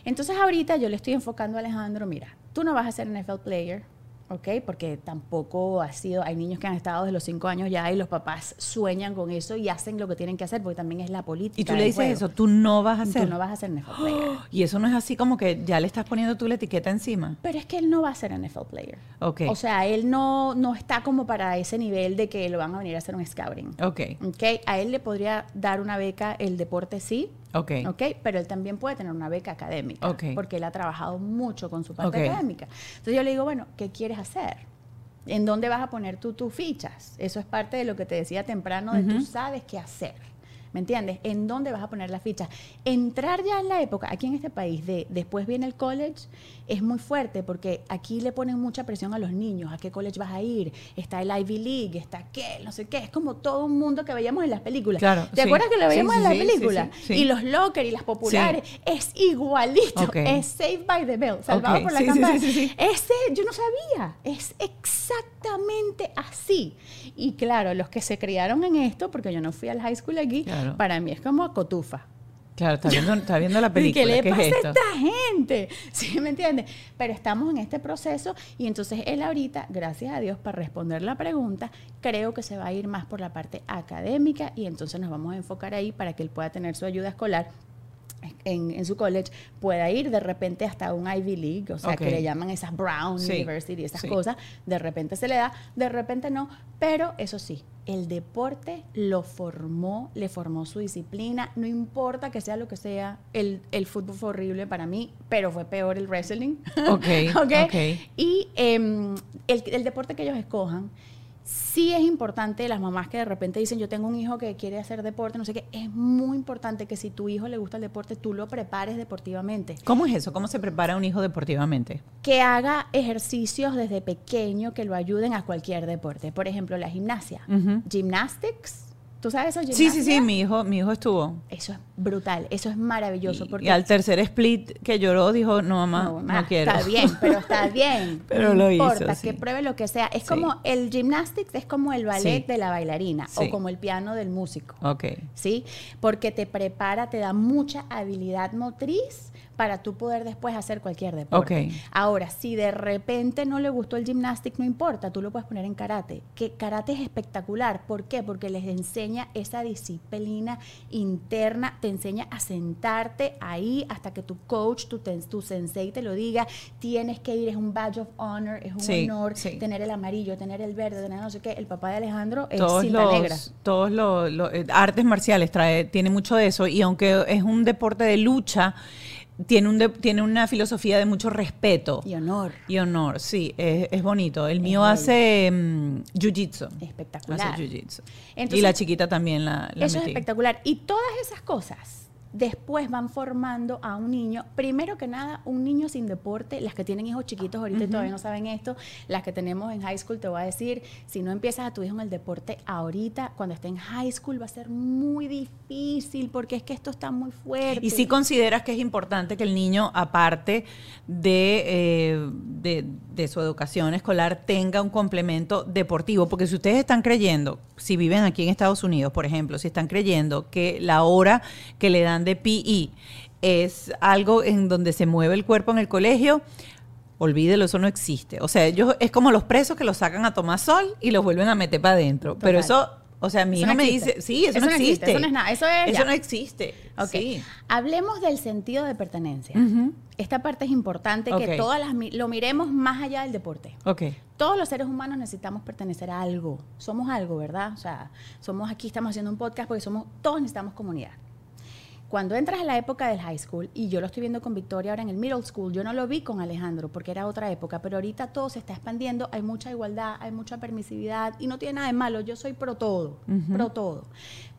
Entonces ahorita yo le estoy enfocando a Alejandro, mira, tú no vas a ser NFL player, ¿ok? Porque tampoco ha sido, hay niños que han estado desde los cinco años ya y los papás sueñan con eso y hacen lo que tienen que hacer, porque también es la política. Y tú le dices juego. eso, tú no vas a Tú hacer. no vas a ser NFL player. Y eso no es así como que ya le estás poniendo tú la etiqueta encima. Pero es que él no va a ser NFL player. Ok. O sea, él no, no está como para ese nivel de que lo van a venir a hacer un scouting. Ok. ¿ok? A él le podría dar una beca, el deporte sí, Ok. ¿ok? Pero él también puede tener una beca académica, Ok. porque él ha trabajado mucho con su parte académica. Entonces yo le digo, bueno, ¿qué quieres hacer? ¿En dónde vas a poner tú tus fichas? Eso es parte de lo que te decía temprano, de tú sabes qué hacer. ¿Me entiendes? ¿En dónde vas a poner las fichas? Entrar ya en la época, aquí en este país, de después viene el college, es muy fuerte porque aquí le ponen mucha presión a los niños. ¿A qué college vas a ir? Está el Ivy League, está qué, no sé qué. Es como todo un mundo que veíamos en las películas. Claro, ¿Te sí. acuerdas que lo veíamos sí, en las sí, películas? Y los locker y las populares. Es igualito. Es Saved by the Bell, salvado por la campana. sí, sí, sí. Ese, yo no sabía. Es exactamente así. Y claro, los que se criaron en esto, porque yo no fui al high school aquí, Claro. Para mí es como cotufa. Claro, está viendo, está viendo la ¿Y película. ¿Qué le ¿Qué pasa es a esta gente? ¿Sí me entiendes? Pero estamos en este proceso y entonces él ahorita, gracias a Dios, para responder la pregunta, creo que se va a ir más por la parte académica y entonces nos vamos a enfocar ahí para que él pueda tener su ayuda escolar. En, en su college pueda ir de repente hasta un Ivy League, o sea, que le llaman esas Brown Sí, University, esas sí. cosas, de repente se le da, de repente no, pero eso sí, el deporte lo formó, le formó su disciplina, no importa que sea lo que sea, el, el fútbol fue horrible para mí, pero fue peor el wrestling. Ok, ¿Ok? ok. Y em, el, el deporte que ellos escojan, sí es importante, las mamás que de repente dicen, yo tengo un hijo que quiere hacer deporte, no sé qué, es muy importante que si tu hijo le gusta el deporte, tú lo prepares deportivamente. ¿Cómo es eso? ¿Cómo se prepara un hijo deportivamente? Que haga ejercicios desde pequeño que lo ayuden a cualquier deporte. Por ejemplo, la gimnasia. Gymnastics. ¿Tú sabes eso? Sí, sí, sí, Gimnasia. mi hijo, mi hijo estuvo. Eso es brutal, eso es maravilloso. Y, porque y al tercer split que lloró, dijo, no, mamá, no, mamá, quiero. Está bien, pero está bien. Pero no lo hizo, importa, sí. que pruebe lo que sea. Es Sí. como el gymnastics, es como el ballet Sí. de la bailarina Sí. o como el piano del músico. Ok. ¿Sí? Porque te prepara, te da mucha habilidad motriz para tú poder después hacer cualquier deporte. Ahora, si de repente no le gustó el gymnastic, no importa, tú lo puedes poner en karate. Que karate es espectacular. ¿Por qué? Porque les enseña esa disciplina interna, te enseña a sentarte ahí hasta que tu coach, tu, tu sensei te lo diga. Tienes que ir, es un badge of honor, es un Sí, honor sí. tener el amarillo, tener el verde, tener no sé qué. El papá de Alejandro es todos cinta los, negra. todos los, los, eh, artes marciales trae, tiene mucho de eso y aunque es un deporte de lucha, tiene, un de- tiene una filosofía de mucho respeto Y honor. y honor. Sí, es, es bonito. El mío bello. hace mm, jiu-jitsu. Espectacular. Hace jiu-jitsu. y la chiquita también la, la Eso es metí. espectacular. Y todas esas cosas después van formando a un niño, primero que nada, un niño sin deporte, las que tienen hijos chiquitos ahorita y todavía no saben esto, las que tenemos en high school, te voy a decir, si no empiezas a tu hijo en el deporte ahorita, cuando esté en high school va a ser muy difícil porque es que esto está muy fuerte. Y si consideras que es importante que el niño, aparte de, eh, de, de su educación escolar, tenga un complemento deportivo, porque si ustedes están creyendo, si viven aquí en Estados Unidos, por ejemplo, si están creyendo que la hora que le dan de PE es algo en donde se mueve el cuerpo en el colegio, olvídelo, eso no existe. O sea, ellos es como los presos que los sacan a tomar sol y los vuelven a meter para adentro. Pero eso, o sea, mi Eso hijo no me dice, sí, eso, Eso no existe, existe. eso no es nada, eso es Eso ya. no existe. Ok. Sí. Hablemos del sentido de pertenencia. Esta parte es importante que todas las lo miremos más allá del deporte. Ok. Todos los seres humanos necesitamos pertenecer a algo. Somos algo, ¿verdad? O sea, somos aquí, estamos haciendo un podcast porque somos, todos necesitamos comunidad. Cuando entras a la época del high school, y yo lo estoy viendo con Victoria ahora en el middle school, yo no lo vi con Alejandro porque era otra época, pero ahorita todo se está expandiendo, hay mucha igualdad, hay mucha permisividad y no tiene nada de malo, yo soy pro todo, pro todo.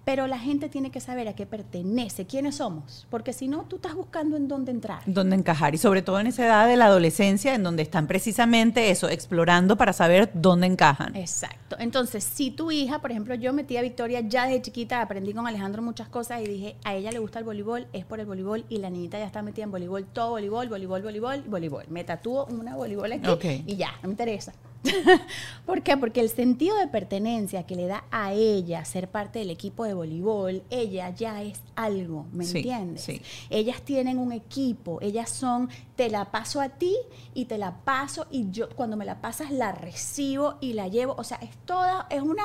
Pero la gente tiene que saber a qué pertenece, quiénes somos, porque si no, tú estás buscando en dónde entrar. Dónde encajar, y sobre todo en esa edad de la adolescencia, en donde están precisamente eso, explorando para saber dónde encajan. Exacto. Entonces, si tu hija, por ejemplo, yo metí a Victoria ya desde chiquita, aprendí con Alejandro muchas cosas y dije, a ella le gusta el voleibol, es por el voleibol, y la niñita ya está metida en voleibol, todo voleibol, voleibol, voleibol, voleibol. Me tatúo una voleibol aquí Ok. y ya, no me interesa. ¿Por qué? Porque el sentido de pertenencia que le da a ella ser parte del equipo de voleibol, ella ya es algo, ¿me Sí, entiendes? sí. Ellas tienen un equipo, ellas son, te la paso a ti y te la paso y yo cuando me la pasas la recibo y la llevo, o sea, es toda, es una,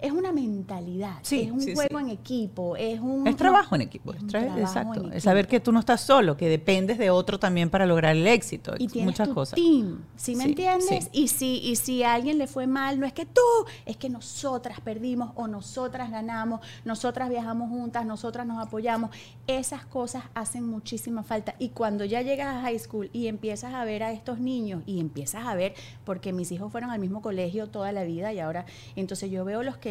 es una mentalidad, Sí, es un sí, juego sí. en equipo, es un... Es trabajo en equipo, es trabajo exacto. en Es saber equipo. que tú no estás solo, que dependes de otro también para lograr el éxito. y es tienes muchas tu cosas. team, ¿sí me entiendes? Y si y si a alguien le fue mal, no es que tú, es que nosotras perdimos o nosotras ganamos, nosotras viajamos juntas, nosotras nos apoyamos. Esas cosas hacen muchísima falta y cuando ya llegas a high school y empiezas a ver a estos niños y empiezas a ver porque mis hijos fueron al mismo colegio toda la vida y ahora entonces yo veo los que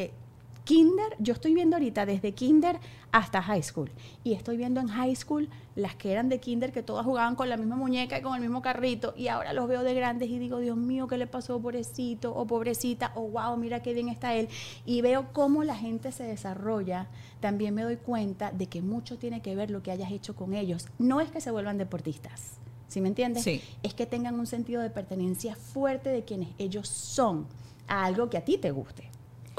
kinder, yo estoy viendo ahorita desde kinder hasta high school. Y estoy viendo en high school las que eran de kinder que todas jugaban con la misma muñeca y con el mismo carrito. Y ahora los veo de grandes y digo, Dios mío, ¿qué le pasó, pobrecito o pobrecita? O wow, mira qué bien está él. Y veo cómo la gente se desarrolla. También me doy cuenta de que mucho tiene que ver lo que hayas hecho con ellos. No es que se vuelvan deportistas. ¿Sí me entiendes? Sí. Es que tengan un sentido de pertenencia fuerte de quienes ellos son a algo que a ti te guste.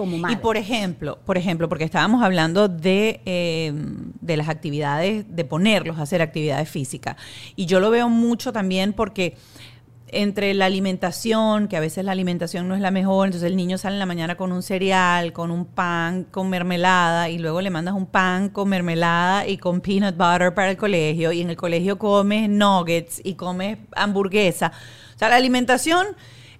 Como madre. Y por ejemplo, por ejemplo, porque estábamos hablando de, eh, de las actividades, de ponerlos a hacer actividades físicas. Y yo lo veo mucho también porque entre la alimentación, que a veces la alimentación no es la mejor, entonces el niño sale en la mañana con un cereal, con un pan, con mermelada, y luego le mandas un pan con mermelada y con peanut butter para el colegio, y en el colegio comes nuggets y comes hamburguesa. O sea, la alimentación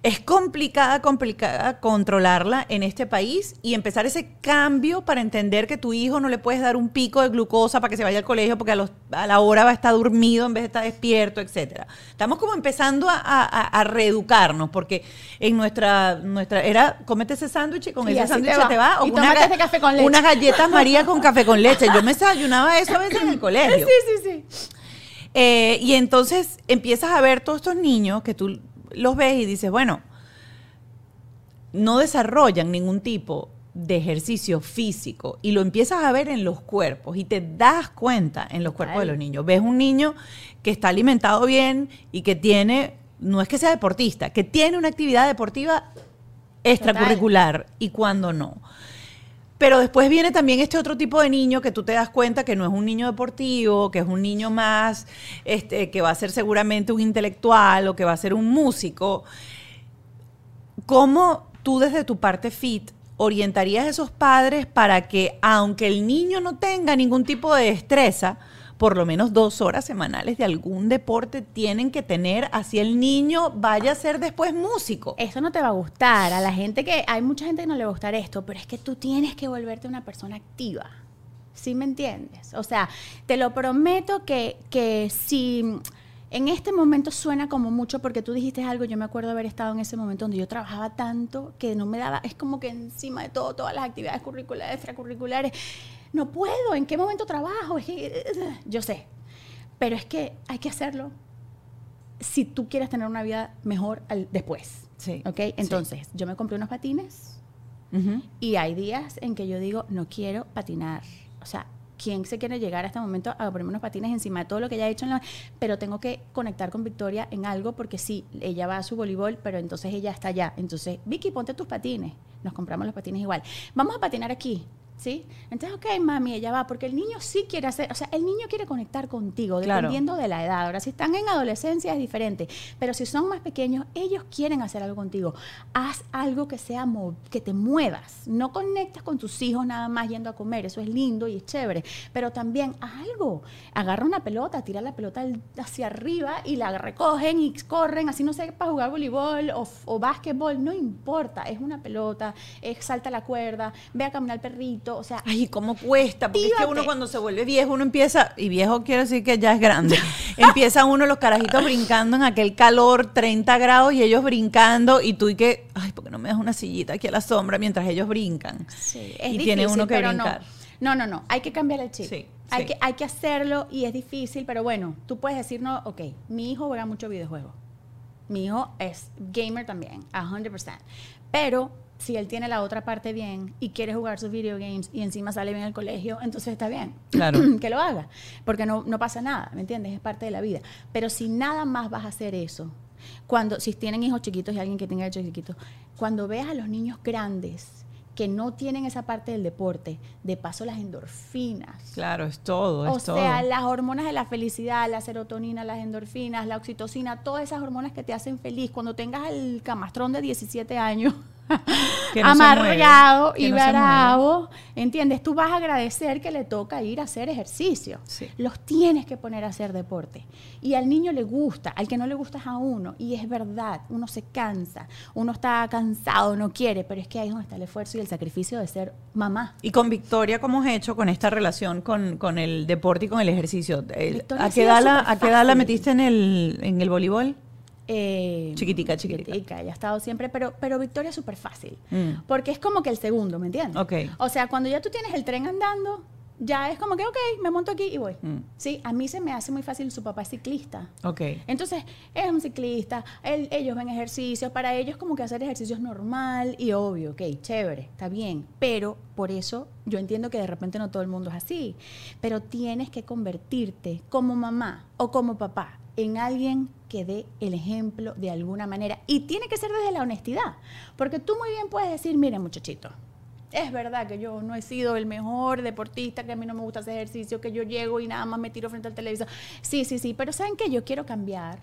es complicada, complicada controlarla en este país y empezar ese cambio para entender que tu hijo no le puedes dar un pico de glucosa para que se vaya al colegio porque a, los- a la hora va a estar dormido en vez de estar despierto, etcétera. Estamos como empezando a, a- a- a reeducarnos porque en nuestra, nuestra era cómete ese sándwich y con Y ese sándwich te va. te va o Y una café con leche. unas galletas María con café con leche. Yo me desayunaba eso a veces en el colegio. Sí, sí, sí. Eh, y entonces empiezas a ver todos estos niños que tú los ves y dices, bueno, no desarrollan ningún tipo de ejercicio físico y lo empiezas a ver en los cuerpos y te das cuenta en los cuerpos de los niños. Ves un niño que está alimentado bien y que tiene, no es que sea deportista, que tiene una actividad deportiva extracurricular y cuando no. Pero después viene también este otro tipo de niño que tú te das cuenta que no es un niño deportivo, que es un niño más, este, que va a ser seguramente un intelectual o que va a ser un músico. ¿Cómo tú desde tu parte fit orientarías a esos padres para que, aunque el niño no tenga ningún tipo de destreza, por lo menos dos horas semanales de algún deporte tienen que tener, así el niño vaya a ser después músico? Eso no te va a gustar. A la gente que. Hay mucha gente que no le va a gustar esto, pero es que tú tienes que volverte una persona activa. ¿Sí me entiendes? O sea, te lo prometo que, que si. En este momento suena como mucho porque tú dijiste algo, yo me acuerdo haber estado en ese momento donde yo trabajaba tanto que no me daba, es como que encima de todo, todas las actividades curriculares, extracurriculares, no puedo, ¿en qué momento trabajo? Es que, yo sé, pero es que hay que hacerlo si tú quieres tener una vida mejor al- después. Sí, ¿Ok? sí. Entonces, yo me compré unos patines y hay días en que yo digo, no quiero patinar. O sea, ¿quién se quiere llegar a este momento a ponerme unos patines encima de todo lo que ella ha hecho en la... Pero tengo que conectar con Victoria en algo porque sí, ella va a su voleibol, pero entonces ella está allá. Entonces, Vicky, ponte tus patines. Nos compramos los patines igual. Vamos a patinar aquí. ¿Sí? Entonces, ok, mami, ella va, porque el niño sí quiere hacer, o sea, el niño quiere conectar contigo, Claro. dependiendo de la edad. Ahora, si están en adolescencia es diferente, pero si son más pequeños, ellos quieren hacer algo contigo. Haz algo que sea que te muevas. No conectas con tus hijos nada más yendo a comer, eso es lindo y es chévere, pero también haz algo. Agarra una pelota, tira la pelota al- hacia arriba y la recogen y corren, así no sé, para jugar voleibol o, o básquetbol, no importa, es una pelota, es salta la cuerda, ve a caminar el perrito, chiquito, o sea, Ay, ¿cómo cuesta? Porque es que uno cuando se vuelve viejo, uno empieza, y viejo quiere decir que ya es grande, empieza uno los carajitos brincando en aquel calor, 30 grados, y ellos brincando, y tú y que, ay, ¿por qué no me das una sillita aquí a la sombra mientras ellos brincan? Sí, y tiene uno que pero no. brincar. No, no, no, hay que cambiar el chip. Sí, hay, sí. Que, hay que hacerlo y es difícil, pero bueno, tú puedes decir, no, ok, mi hijo juega mucho videojuegos. Mi hijo es gamer también, a 100%. Pero si él tiene la otra parte bien y quiere jugar sus video games y encima sale bien al colegio, entonces está bien. Claro. que lo haga, porque no, no pasa nada, ¿me entiendes? Es parte de la vida. Pero si nada más vas a hacer eso, cuando, si tienen hijos chiquitos y alguien que tenga hijos chiquitos, cuando veas a los niños grandes que no tienen esa parte del deporte, de paso las endorfinas. Claro, es todo, es O sea, todo. las hormonas de la felicidad, la serotonina, las endorfinas, la oxitocina, todas esas hormonas que te hacen feliz. Cuando tengas el camastrón de 17 años no amargado mueve, y no bravo, ¿entiendes? Tú vas a agradecer que le toca ir a hacer ejercicio. Sí. Los tienes que poner a hacer deporte. Y al niño le gusta, al que no le gusta es a uno. Y es verdad, uno se cansa, uno está cansado, no quiere, pero es que ahí es donde está el esfuerzo y el sacrificio de ser mamá. Y con Victoria, ¿cómo has hecho con esta relación con, con el deporte y con el ejercicio? El- Victoria ¿A qué edad la, la metiste en el, en el voleibol? Eh, Chiquitica, chiquitica. ella ha estado siempre, pero, pero Victoria es súper fácil. Mm. Porque es como que el segundo, ¿me entiendes? Ok. O sea, cuando ya tú tienes el tren andando, ya es como que, ok, me monto aquí y voy. Mm. Sí, a mí se me hace muy fácil, su papá es ciclista. Ok. Entonces, es un ciclista, él- ellos ven ejercicios, para ellos como que hacer ejercicio es normal y obvio, ok, chévere, está bien, pero por eso yo entiendo que de repente no todo el mundo es así, pero tienes que convertirte como mamá o como papá en alguien que dé el ejemplo de alguna manera y tiene que ser desde la honestidad, porque tú muy bien puedes decir, mire muchachito, es verdad que yo no he sido el mejor deportista, que a mí no me gusta hacer ejercicio, que yo llego y nada más me tiro frente al televisor. Sí, sí, sí, pero ¿saben qué? Yo quiero cambiar.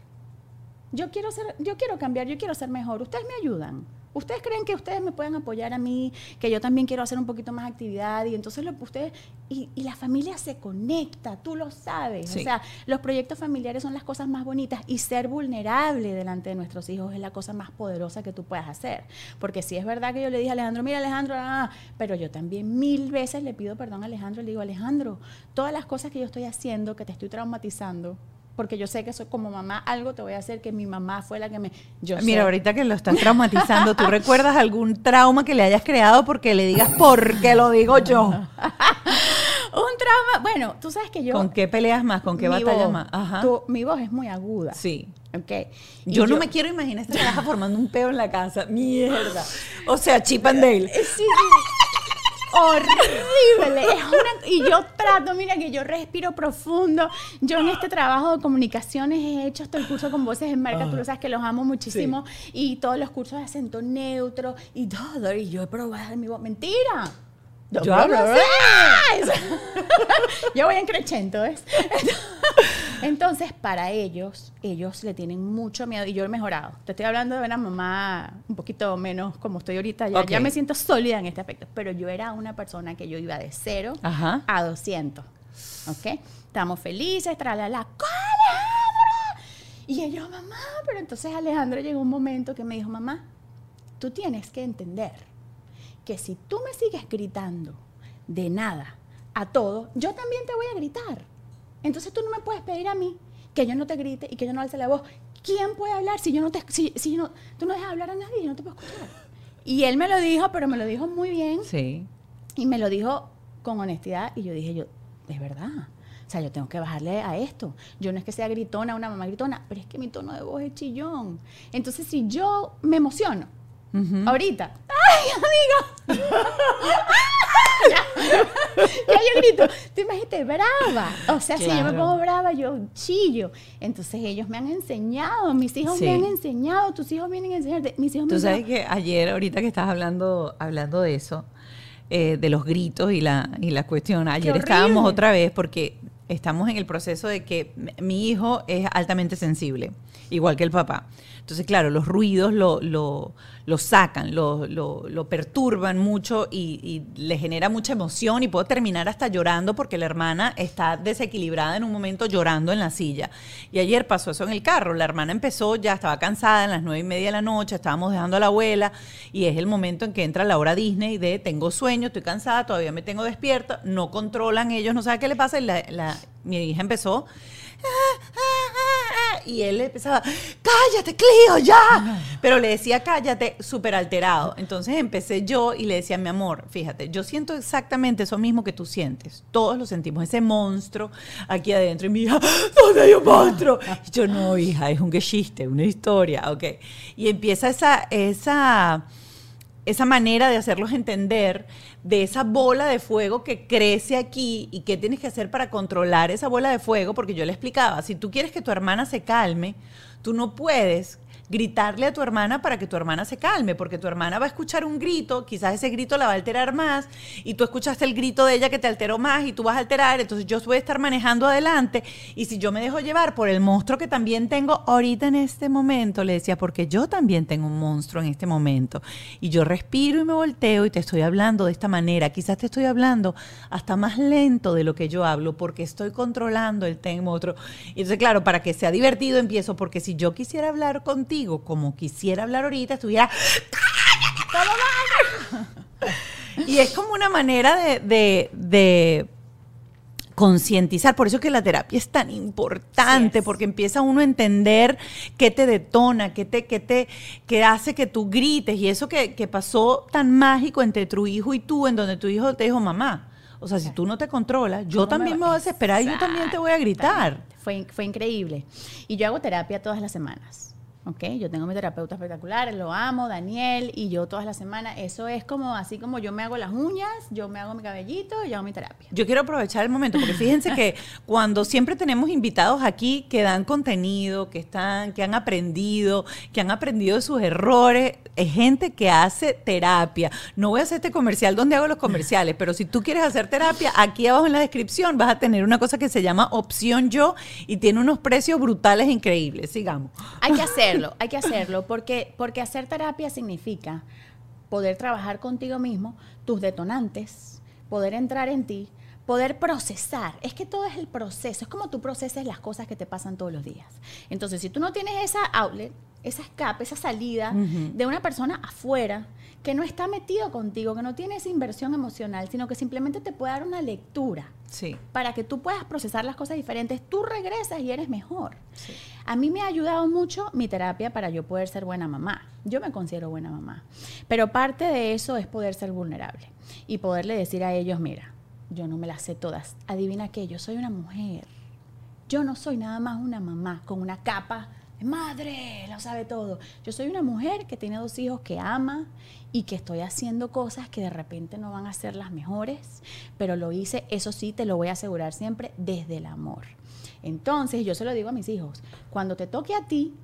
Yo quiero ser, yo quiero cambiar, yo quiero ser mejor. Ustedes me ayudan. Ustedes creen que ustedes me pueden apoyar a mí, que yo también quiero hacer un poquito más actividad y entonces lo ustedes y, y la familia se conecta, tú lo sabes. Sí. O sea, los proyectos familiares son las cosas más bonitas y ser vulnerable delante de nuestros hijos es la cosa más poderosa que tú puedas hacer. Porque si es verdad que yo le dije a Alejandro, mira Alejandro, ah, pero yo también mil veces le pido perdón a Alejandro, le digo, Alejandro, todas las cosas que yo estoy haciendo, que te estoy traumatizando, porque yo sé que soy como mamá, algo te voy a hacer que mi mamá fue la que me... Yo Mira, sé. ahorita que lo estás traumatizando, ¿tú recuerdas algún trauma que le hayas creado porque le digas por qué lo digo yo? Un trauma, bueno, tú sabes que yo... ¿Con qué peleas más? ¿Con qué batallas más? Ajá. tu- mi voz es muy aguda. Sí. ¿ok? Y Yo, no me quiero imaginar esta caja formando un peo en la casa. Mierda. O sea, Chip and Dale. Sí. Horrible. Es una- y yo trato, mira que yo respiro profundo. Yo en este trabajo de comunicaciones he hecho hasta el curso con voces en marca, tú lo sabes que los amo muchísimo. Y todos los cursos de acento neutro y todo. Y yo he probado mi voz. Mentira. Yo hablo así. yo voy en crescendo, ¿ves? Entonces, para ellos, ellos le tienen mucho miedo y yo he mejorado. Te estoy hablando de una mamá un poquito menos como estoy ahorita. Ya, me siento sólida en este aspecto. Pero yo era una persona que yo iba de cero Ajá. a 200. ¿Ok? Estamos felices, tralala. ¡Alejandra! Y ellos, mamá, pero entonces Alejandro llegó un momento que me dijo, mamá, tú tienes que entender que si tú me sigues gritando de nada a todo, yo también te voy a gritar. Entonces tú no me puedes pedir a mí que yo no te grite y que yo no alce la voz. ¿Quién puede hablar si yo no te si, si no, tú no dejas hablar a nadie, yo no te puedo escuchar? Y él me lo dijo, pero me lo dijo muy bien Sí. y me lo dijo con honestidad y yo dije, yo, es verdad. O sea, yo tengo que bajarle a esto. Yo no es que sea gritona, una mamá gritona, pero es que mi tono de voz es chillón. Entonces, si yo me emociono, Ahorita, ¡ay, amiga! ya, yo grito, tú imagínate, brava. O sea, si yo me pongo brava, yo chillo. Entonces, ellos me han enseñado, mis hijos me han enseñado, tus hijos vienen a enseñarte. Mis hijos Tú sabes que ayer, ahorita que estás hablando, hablando de eso, eh, de los gritos y la, y la cuestión, ayer estábamos otra vez porque estamos en el proceso de que mi hijo es altamente sensible, igual que el papá. Entonces, claro, los ruidos lo, lo, lo sacan, lo, lo- perturban mucho y, le genera mucha emoción y puedo terminar hasta llorando porque la hermana está desequilibrada en un momento llorando en la silla. Y ayer pasó eso en el carro, la hermana empezó, ya estaba cansada en las nueve y media de la noche, estábamos dejando a la abuela y es el momento en que entra la hora Disney de tengo sueño, estoy cansada, todavía me tengo despierta, no controlan ellos, no saben qué le pasa y la, mi hija empezó... "Ah, ah, ah, ah", Y él empezaba, cállate, Clio, ya. Pero le decía, cállate, súper alterado. Entonces empecé yo y le decía, mi amor, fíjate, yo siento exactamente eso mismo que tú sientes. Todos lo sentimos, ese monstruo aquí adentro. Y mi hija, ¿dónde hay un monstruo? Y yo, no, hija, es un chiste, una historia, ok. Y empieza esa, esa, esa manera de hacerlos entender de esa bola de fuego que crece aquí y qué tienes que hacer para controlar esa bola de fuego, porque yo le explicaba, si tú quieres que tu hermana se calme, tú no puedes gritarle a tu hermana para que tu hermana se calme, porque tu hermana va a escuchar un grito, quizás ese grito la va a alterar más, y tú escuchaste el grito de ella que te alteró más y tú vas a alterar, entonces yo voy a estar manejando adelante, y si yo me dejo llevar por el monstruo que también tengo ahorita en este momento, le decía, porque yo también tengo un monstruo en este momento, y yo respiro y me volteo y te estoy hablando de esta manera, quizás te estoy hablando hasta más lento de lo que yo hablo, porque estoy controlando el tema otro. Y entonces, claro, para que sea divertido empiezo, porque si yo quisiera hablar contigo como quisiera hablar ahorita, estuviera y es como una manera de, de- de concientizar. Por eso que la terapia es tan importante, es. porque empieza uno a entender qué te detona, qué te, qué te, qué hace que tú grites. Y eso que, que pasó tan mágico entre tu hijo y tú, en donde tu hijo te dijo, mamá. O sea, si tú no te controlas, yo ¿Cómo también me voy a desesperar y yo también te voy a gritar. Fue, fue increíble. Y yo hago terapia todas las semanas. ¿Ok? Yo tengo mi terapeuta espectacular, lo amo, Daniel, y yo todas las semanas, eso es como así como yo me hago las uñas, yo me hago mi cabellito, yo hago mi terapia. Yo quiero aprovechar el momento, porque fíjense que cuando siempre tenemos invitados aquí que dan contenido, que están, que han aprendido, que han aprendido de sus errores, es gente que hace terapia. No voy a hacer este comercial donde hago los comerciales, pero si tú quieres hacer terapia, aquí abajo en la descripción vas a tener una cosa que se llama Opción Yo y tiene unos precios brutales increíbles. Sigamos. Hay que hacerlo, hay que hacerlo, porque, porque hacer terapia significa poder trabajar contigo mismo, tus detonantes, poder entrar en ti, poder procesar. Es que todo es el proceso, es como tú proceses las cosas que te pasan todos los días. Entonces, si tú no tienes esa outlet, esa escape, esa salida de una persona afuera que no está metido contigo, que no tiene esa inversión emocional, sino que simplemente te puede dar una lectura Sí. para que tú puedas procesar las cosas diferentes, tú regresas y eres mejor. A mí me ha ayudado mucho mi terapia para yo poder ser buena mamá. Yo me considero buena mamá. Pero parte de eso es poder ser vulnerable y poderle decir a ellos, mira, yo no me las sé todas. Adivina qué, yo soy una mujer. Yo no soy nada más una mamá con una capa madre, lo sabe todo. Yo soy una mujer que tiene dos hijos que ama y que estoy haciendo cosas que de repente no van a ser las mejores, pero lo hice, eso sí, te lo voy a asegurar siempre, desde el amor. Entonces, yo se lo digo a mis hijos, cuando te toque a ti,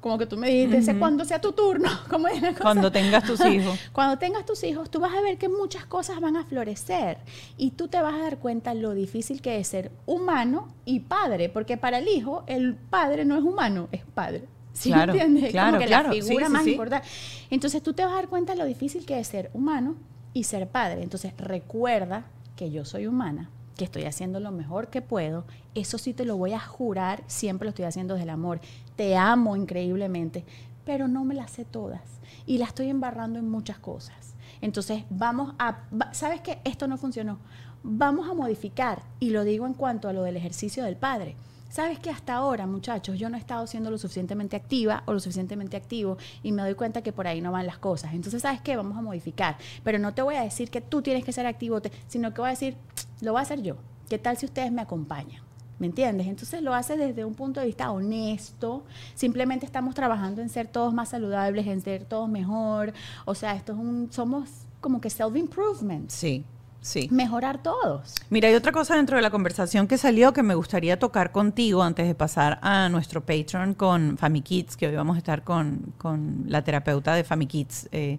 como que tú me dijiste, "Sé cuando sea tu turno, como es la cosa? Cuando tengas tus hijos. Cuando tengas tus hijos, tú vas a ver que muchas cosas van a florecer y tú te vas a dar cuenta lo difícil que es ser humano y padre, porque para el hijo el padre no es humano, es padre. ¿Sí Claro, entiendes? Es claro, como que claro. la figura sí, más sí. importante. Entonces tú te vas a dar cuenta lo difícil que es ser humano y ser padre. Entonces recuerda que yo soy humana, que estoy haciendo lo mejor que puedo. Eso sí te lo voy a jurar, siempre lo estoy haciendo desde el amor. Te amo increíblemente, pero no me las sé todas y la estoy embarrando en muchas cosas. Entonces vamos a, ¿sabes qué? Esto no funcionó. Vamos a modificar y lo digo en cuanto a lo del ejercicio del padre. Sabes que hasta ahora, muchachos, yo no he estado siendo lo suficientemente activa o lo suficientemente activo y me doy cuenta que por ahí no van las cosas. Entonces, ¿sabes qué? Vamos a modificar. Pero no te voy a decir que tú tienes que ser activo, sino que voy a decir, lo voy a hacer yo. ¿Qué tal si ustedes me acompañan? ¿Me entiendes? Entonces lo hace desde un punto de vista honesto. Simplemente estamos trabajando en ser todos más saludables, en ser todos mejor. O sea, esto es un, somos como que self-improvement. Sí, sí. Mejorar todos. Mira, hay otra cosa dentro de la conversación que salió que me gustaría tocar contigo antes de pasar a nuestro Patreon con Family Kids, que hoy vamos a estar con, con la terapeuta de Family Kids, eh,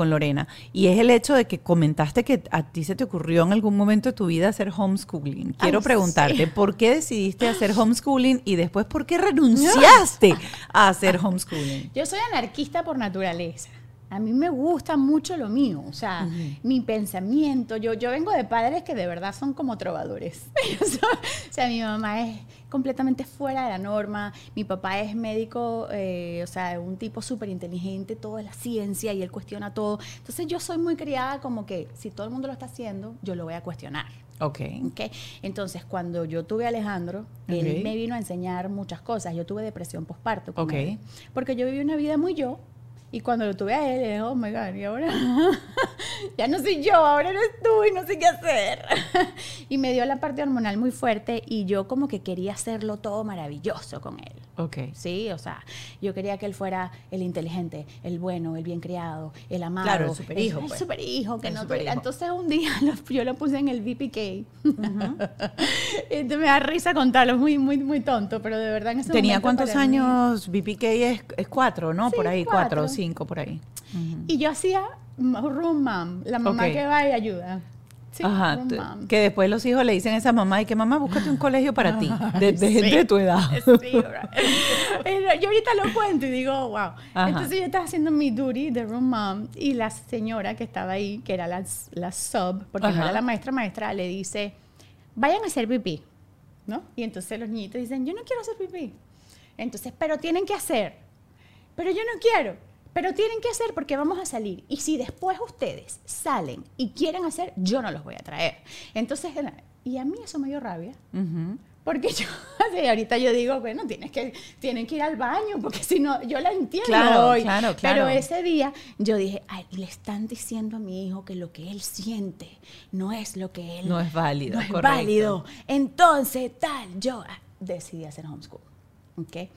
con Lorena. Y es el hecho de que comentaste que a ti se te ocurrió en algún momento de tu vida hacer homeschooling. Quiero Ay, preguntarte, sí. ¿por qué decidiste hacer homeschooling y después por qué renunciaste a hacer homeschooling? Yo soy anarquista por naturaleza. A mí me gusta mucho lo mío, o sea, mi pensamiento. Yo, yo vengo de padres que de verdad son como trovadores. o sea, mi mamá es completamente fuera de la norma, mi papá es médico, eh, o sea, un tipo súper inteligente, todo es la ciencia y él cuestiona todo. Entonces yo soy muy criada como que si todo el mundo lo está haciendo, yo lo voy a cuestionar. Ok. ¿ok? Entonces, cuando yo tuve a Alejandro, él me vino a enseñar muchas cosas. Yo tuve depresión postparto. Ok. él, porque yo viví una vida muy yo. Y cuando lo tuve a él, dije, oh my God, y ahora ya no soy yo, ahora eres tú y no sé qué hacer. y me dio la parte hormonal muy fuerte y yo como que quería hacerlo todo maravilloso con él. Ok. Sí, o sea, yo quería que él fuera el inteligente, el bueno, el bien criado, el amado. Claro, el superhijo, El, el pues. superhijo, que El no tuviera. Entonces un día lo- yo lo puse en el VPK. Entonces me da risa contarlo, muy, muy, muy tonto, pero de verdad en ese ¿Tenía momento cuántos años? BPK es, es cuatro, ¿no? Sí, por ahí, cuatro cuatro. Cinco, por ahí. Y yo hacía room mom, la mamá Ok. que va y ayuda. Sí, Ajá, que después los hijos le dicen a esa mamá, y que mamá, búscate un colegio para ti, de, de gente Sí. de tu edad. Sí, yo ahorita lo cuento y digo, wow. Ajá. Entonces yo estaba haciendo mi duty de room mom y la señora que estaba ahí, que era la, la sub, porque no Ajá. era la maestra maestra, le dice, vayan a hacer pipí, ¿no? Y entonces los niñitos dicen, yo no quiero hacer pipí. Entonces, pero tienen que hacer. Pero yo no quiero. Pero tienen que hacer porque vamos a salir. Y si después ustedes salen y quieren hacer, yo no los voy a traer. Entonces, y a mí eso me dio rabia. Ujú. Porque yo, ahorita yo digo, bueno, tienes que, tienen que ir al baño, porque si no, yo la entiendo Claro, hoy. claro, claro. Pero ese día yo dije, ay, le están diciendo a mi hijo que lo que él siente no es lo que él... No es válido, No es correcto. válido. Entonces, tal, yo ah, decidí hacer homeschool. ¿Ok?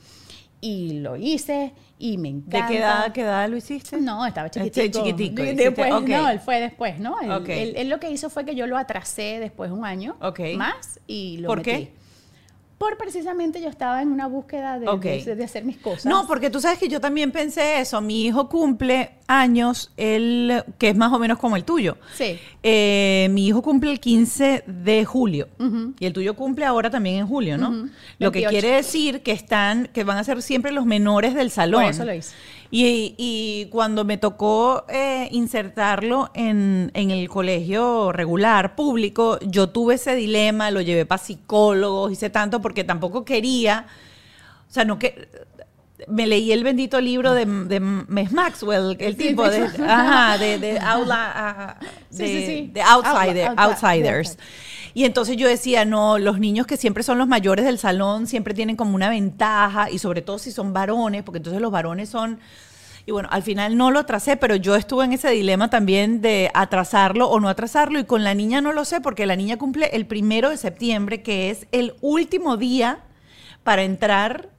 Y lo hice y me ¿De encanta. qué edad, qué edad lo hiciste? No, estaba Este, chiquitico. chiquitico, De- hiciste, Después, no, él fue después, ¿no? Él, él- él lo que hizo fue que yo lo atrasé después un año más y lo ¿Por metí. qué? Por precisamente yo estaba en una búsqueda de, Ok. de- de hacer mis cosas. No, porque tú sabes que yo también pensé eso. Mi hijo cumple años, él, que es más o menos como el tuyo. Sí. Eh, mi hijo cumple el 15 de julio y el tuyo cumple ahora también en julio, ¿no? Lo que 28. quiere decir que están, que van a ser siempre los menores del salón. Por eso lo hice. Y, y cuando me tocó eh, insertarlo en, en el colegio regular, público, yo tuve ese dilema, lo llevé para psicólogos, hice tanto porque tampoco quería, o sea, no que me leí el bendito libro de, de Miss Maxwell, el Sí, tipo de, ajá, de, Sí, de- sí, sí. de outsider- Outla- outla- outsiders. Y entonces yo decía, no, los niños que siempre son los mayores del salón siempre tienen como una ventaja, y sobre todo si son varones, porque entonces los varones son... Y bueno, al final no lo atrasé, pero yo estuve en ese dilema también de atrasarlo o no atrasarlo, y con la niña no lo sé, porque la niña cumple el primero de septiembre, que es el último día para entrar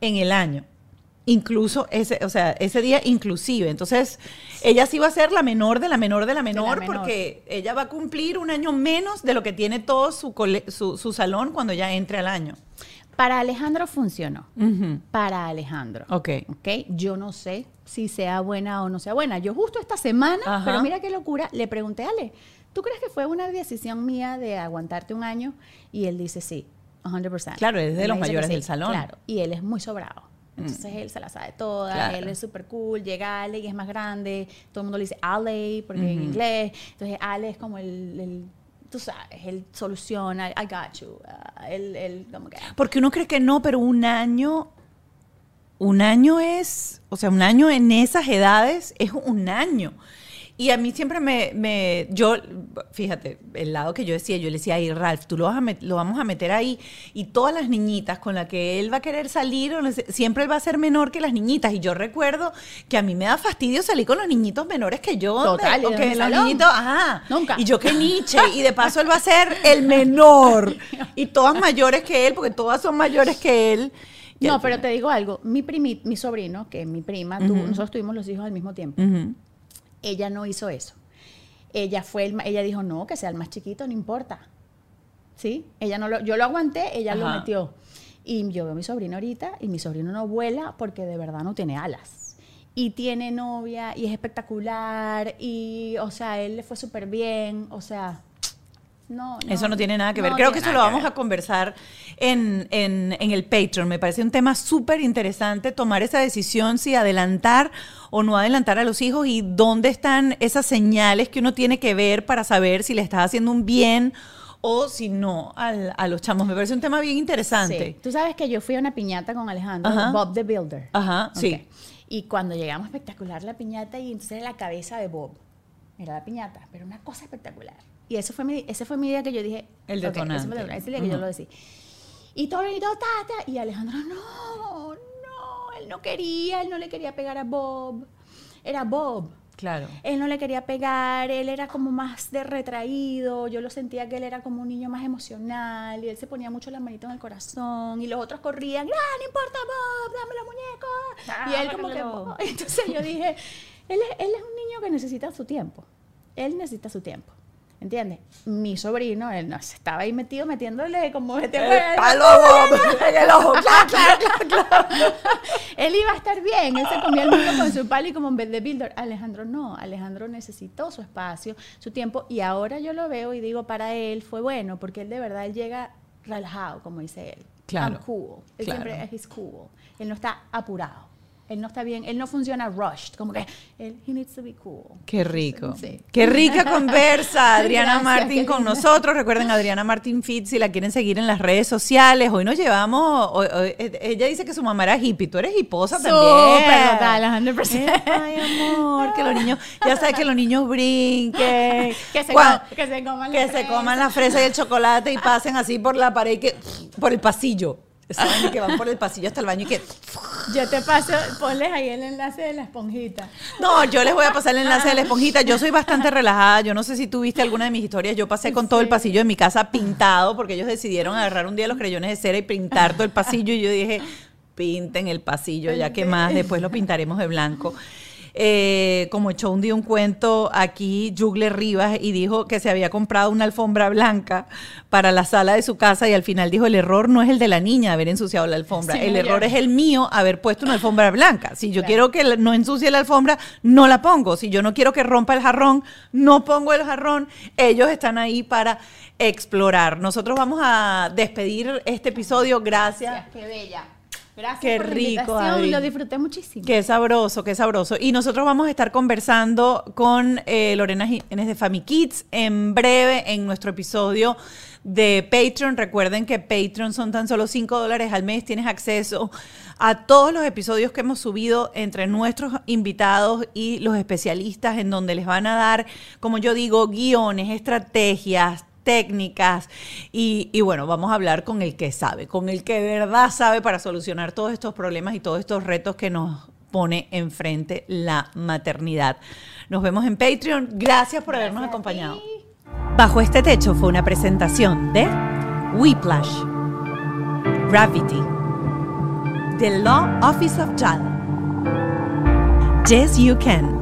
en el año. Incluso ese, o sea, ese día inclusive. Entonces, ella sí va a ser la menor de la menor de la menor, menor. porque ella va a cumplir un año menos de lo que tiene todo su, cole- su, su salón cuando ya entre al año. Para Alejandro funcionó. Para Alejandro. Ok. ¿ok? Yo no sé si sea buena o no sea buena. Yo justo esta semana, Ajá. pero mira qué locura, le pregunté a Ale, ¿tú crees que fue una decisión mía de aguantarte un año? Y él dice sí, 100%. Claro, es de los mayores sí, del salón. Claro, y él es muy sobrado. Entonces él se la sabe toda, Claro. él es súper cool, llega Ale y es más grande, todo el mundo le dice Ale porque en inglés, entonces Ale es como el, el- tú sabes, él soluciona, I got you, ah, él, él como que... Porque uno cree que no, pero un año, un año es, o sea, un año en esas edades es un año. Y a mí siempre me, me- yo, fíjate, el lado que yo decía, yo le decía, ay, Ralph, tú lo, vas a met- lo vamos a meter ahí. Y todas las niñitas con las que él va a querer salir, siempre él va a ser menor que las niñitas. Y yo recuerdo que a mí me da fastidio salir con los niñitos menores que yo. Total, y o que los niñitos, ajá. Nunca. Y yo que Nietzsche. Y de paso él va a ser el menor. Y todas mayores que él, porque todas son mayores que él. No, pero te digo algo. Mi, primi, mi sobrino, que es mi prima, tú- nosotros tuvimos los hijos al mismo tiempo. Ujú. Ella no hizo eso. Ella fue el, ella dijo, no, que sea el más chiquito, no importa. ¿Sí? Ella no lo, yo lo aguanté, ella lo metió. Y yo veo a mi sobrino ahorita y mi sobrino no vuela porque de verdad no tiene alas. Y tiene novia y es espectacular y, o sea, él le fue súper bien, o sea, No, Eso no tiene nada que ver. no Creo que eso lo vamos a ver. conversar en, en- en el Patreon. Me parece un tema súper interesante tomar esa decisión si adelantar o no adelantar a los hijos y dónde están esas señales que uno tiene que ver para saber si le estás haciendo un bien o si no al- a los chamos. Me parece un tema bien interesante. Sí. Tú sabes que yo fui a una piñata con Alejandro, Ajá. Bob the Builder. Ajá, sí. Y cuando llegamos, espectacular la piñata y entonces la cabeza de Bob. Era la piñata, pero una cosa espectacular. Y eso fue mi, ese fue mi día que yo dije... El detonante. el ese día que yo lo decí. Y todo y todo, ta, ta, y Alejandro, no, no, él no quería, él no le quería pegar a Bob. Era Bob. Claro. Él no le quería pegar, él era como más de retraído, yo lo sentía que él era como un niño más emocional y él se ponía mucho la manito en el corazón y los otros corrían, ¡ah, no importa Bob, dame la muñeca! y él como que, entonces yo dije, él es, él es un niño que necesita su tiempo, él necesita su tiempo. ¿Entiendes? Mi sobrino, él no, estaba ahí metido metiéndole como este El palo en el ojo. Claro, claro, claro, claro. él iba a estar bien, él se comía el mundo con su palo y como en vez de builder. Alejandro no, Alejandro necesitó su espacio, su tiempo y ahora yo lo veo y digo, para él fue bueno porque él de verdad él llega relajado, como dice él. Claro, I'm cool. Él claro. siempre es cool. Él no está apurado. Él no está bien, él no funciona rushed, como que él he needs to be cool. Qué rico. Sí. Qué rica conversa Adriana Gracias, Martín con linda. nosotros. Recuerden Adriana Martín Fit si la quieren seguir en las redes sociales. Hoy nos llevamos, hoy- hoy- ella dice que su mamá era hippie, tú eres hiposa también. Súper total, 100%. Ay, amor, que los niños, ya sabes que los niños brinquen. Que se, Cuan- co- que se coman que la se fresa. coman la fresa y el chocolate y pasen así por la pared y que por el pasillo. Saben que van por el pasillo hasta el baño y que Yo te paso, ponles ahí el enlace de la esponjita. No, yo les voy a pasar el enlace de la esponjita. Yo soy bastante relajada. Yo no sé si tú viste alguna de mis historias. Yo pasé con todo el pasillo de mi casa pintado porque ellos decidieron agarrar un día los creyones de cera y pintar todo el pasillo. Y yo dije, pinten el pasillo, ya que más después lo pintaremos de blanco. Eh, como echó un día un cuento aquí, Jugle Rivas, y dijo que se había comprado una alfombra blanca para la sala de su casa y al final dijo, el error no es el de la niña haber ensuciado la alfombra, Sí, el error es el mío haber puesto una alfombra blanca. Si yo Claro. quiero que no ensucie la alfombra, no la pongo. Si yo no quiero que rompa el jarrón, no pongo el jarrón. Ellos están ahí para explorar. Nosotros vamos a despedir este episodio. Gracias. Qué bella. Gracias Qué por la rico, invitación, Adri. Lo disfruté muchísimo. Qué sabroso, qué sabroso. Y nosotros vamos a estar conversando con eh, Lorena Jiménez de Family Kids en breve en nuestro episodio de Patreon. Recuerden que Patreon son tan solo 5 dólares al mes. Tienes acceso a todos los episodios que hemos subido entre nuestros invitados y los especialistas en donde les van a dar, como yo digo, guiones, estrategias, técnicas y, y bueno, vamos a hablar con el que sabe, con el que de verdad sabe para solucionar todos estos problemas y todos estos retos que nos pone enfrente la maternidad. Nos vemos en Patreon. Gracias por habernos Gracias acompañado. Bajo este techo fue una presentación de Whiplash, Gravity, The Law Office of JAL, Yes You Can.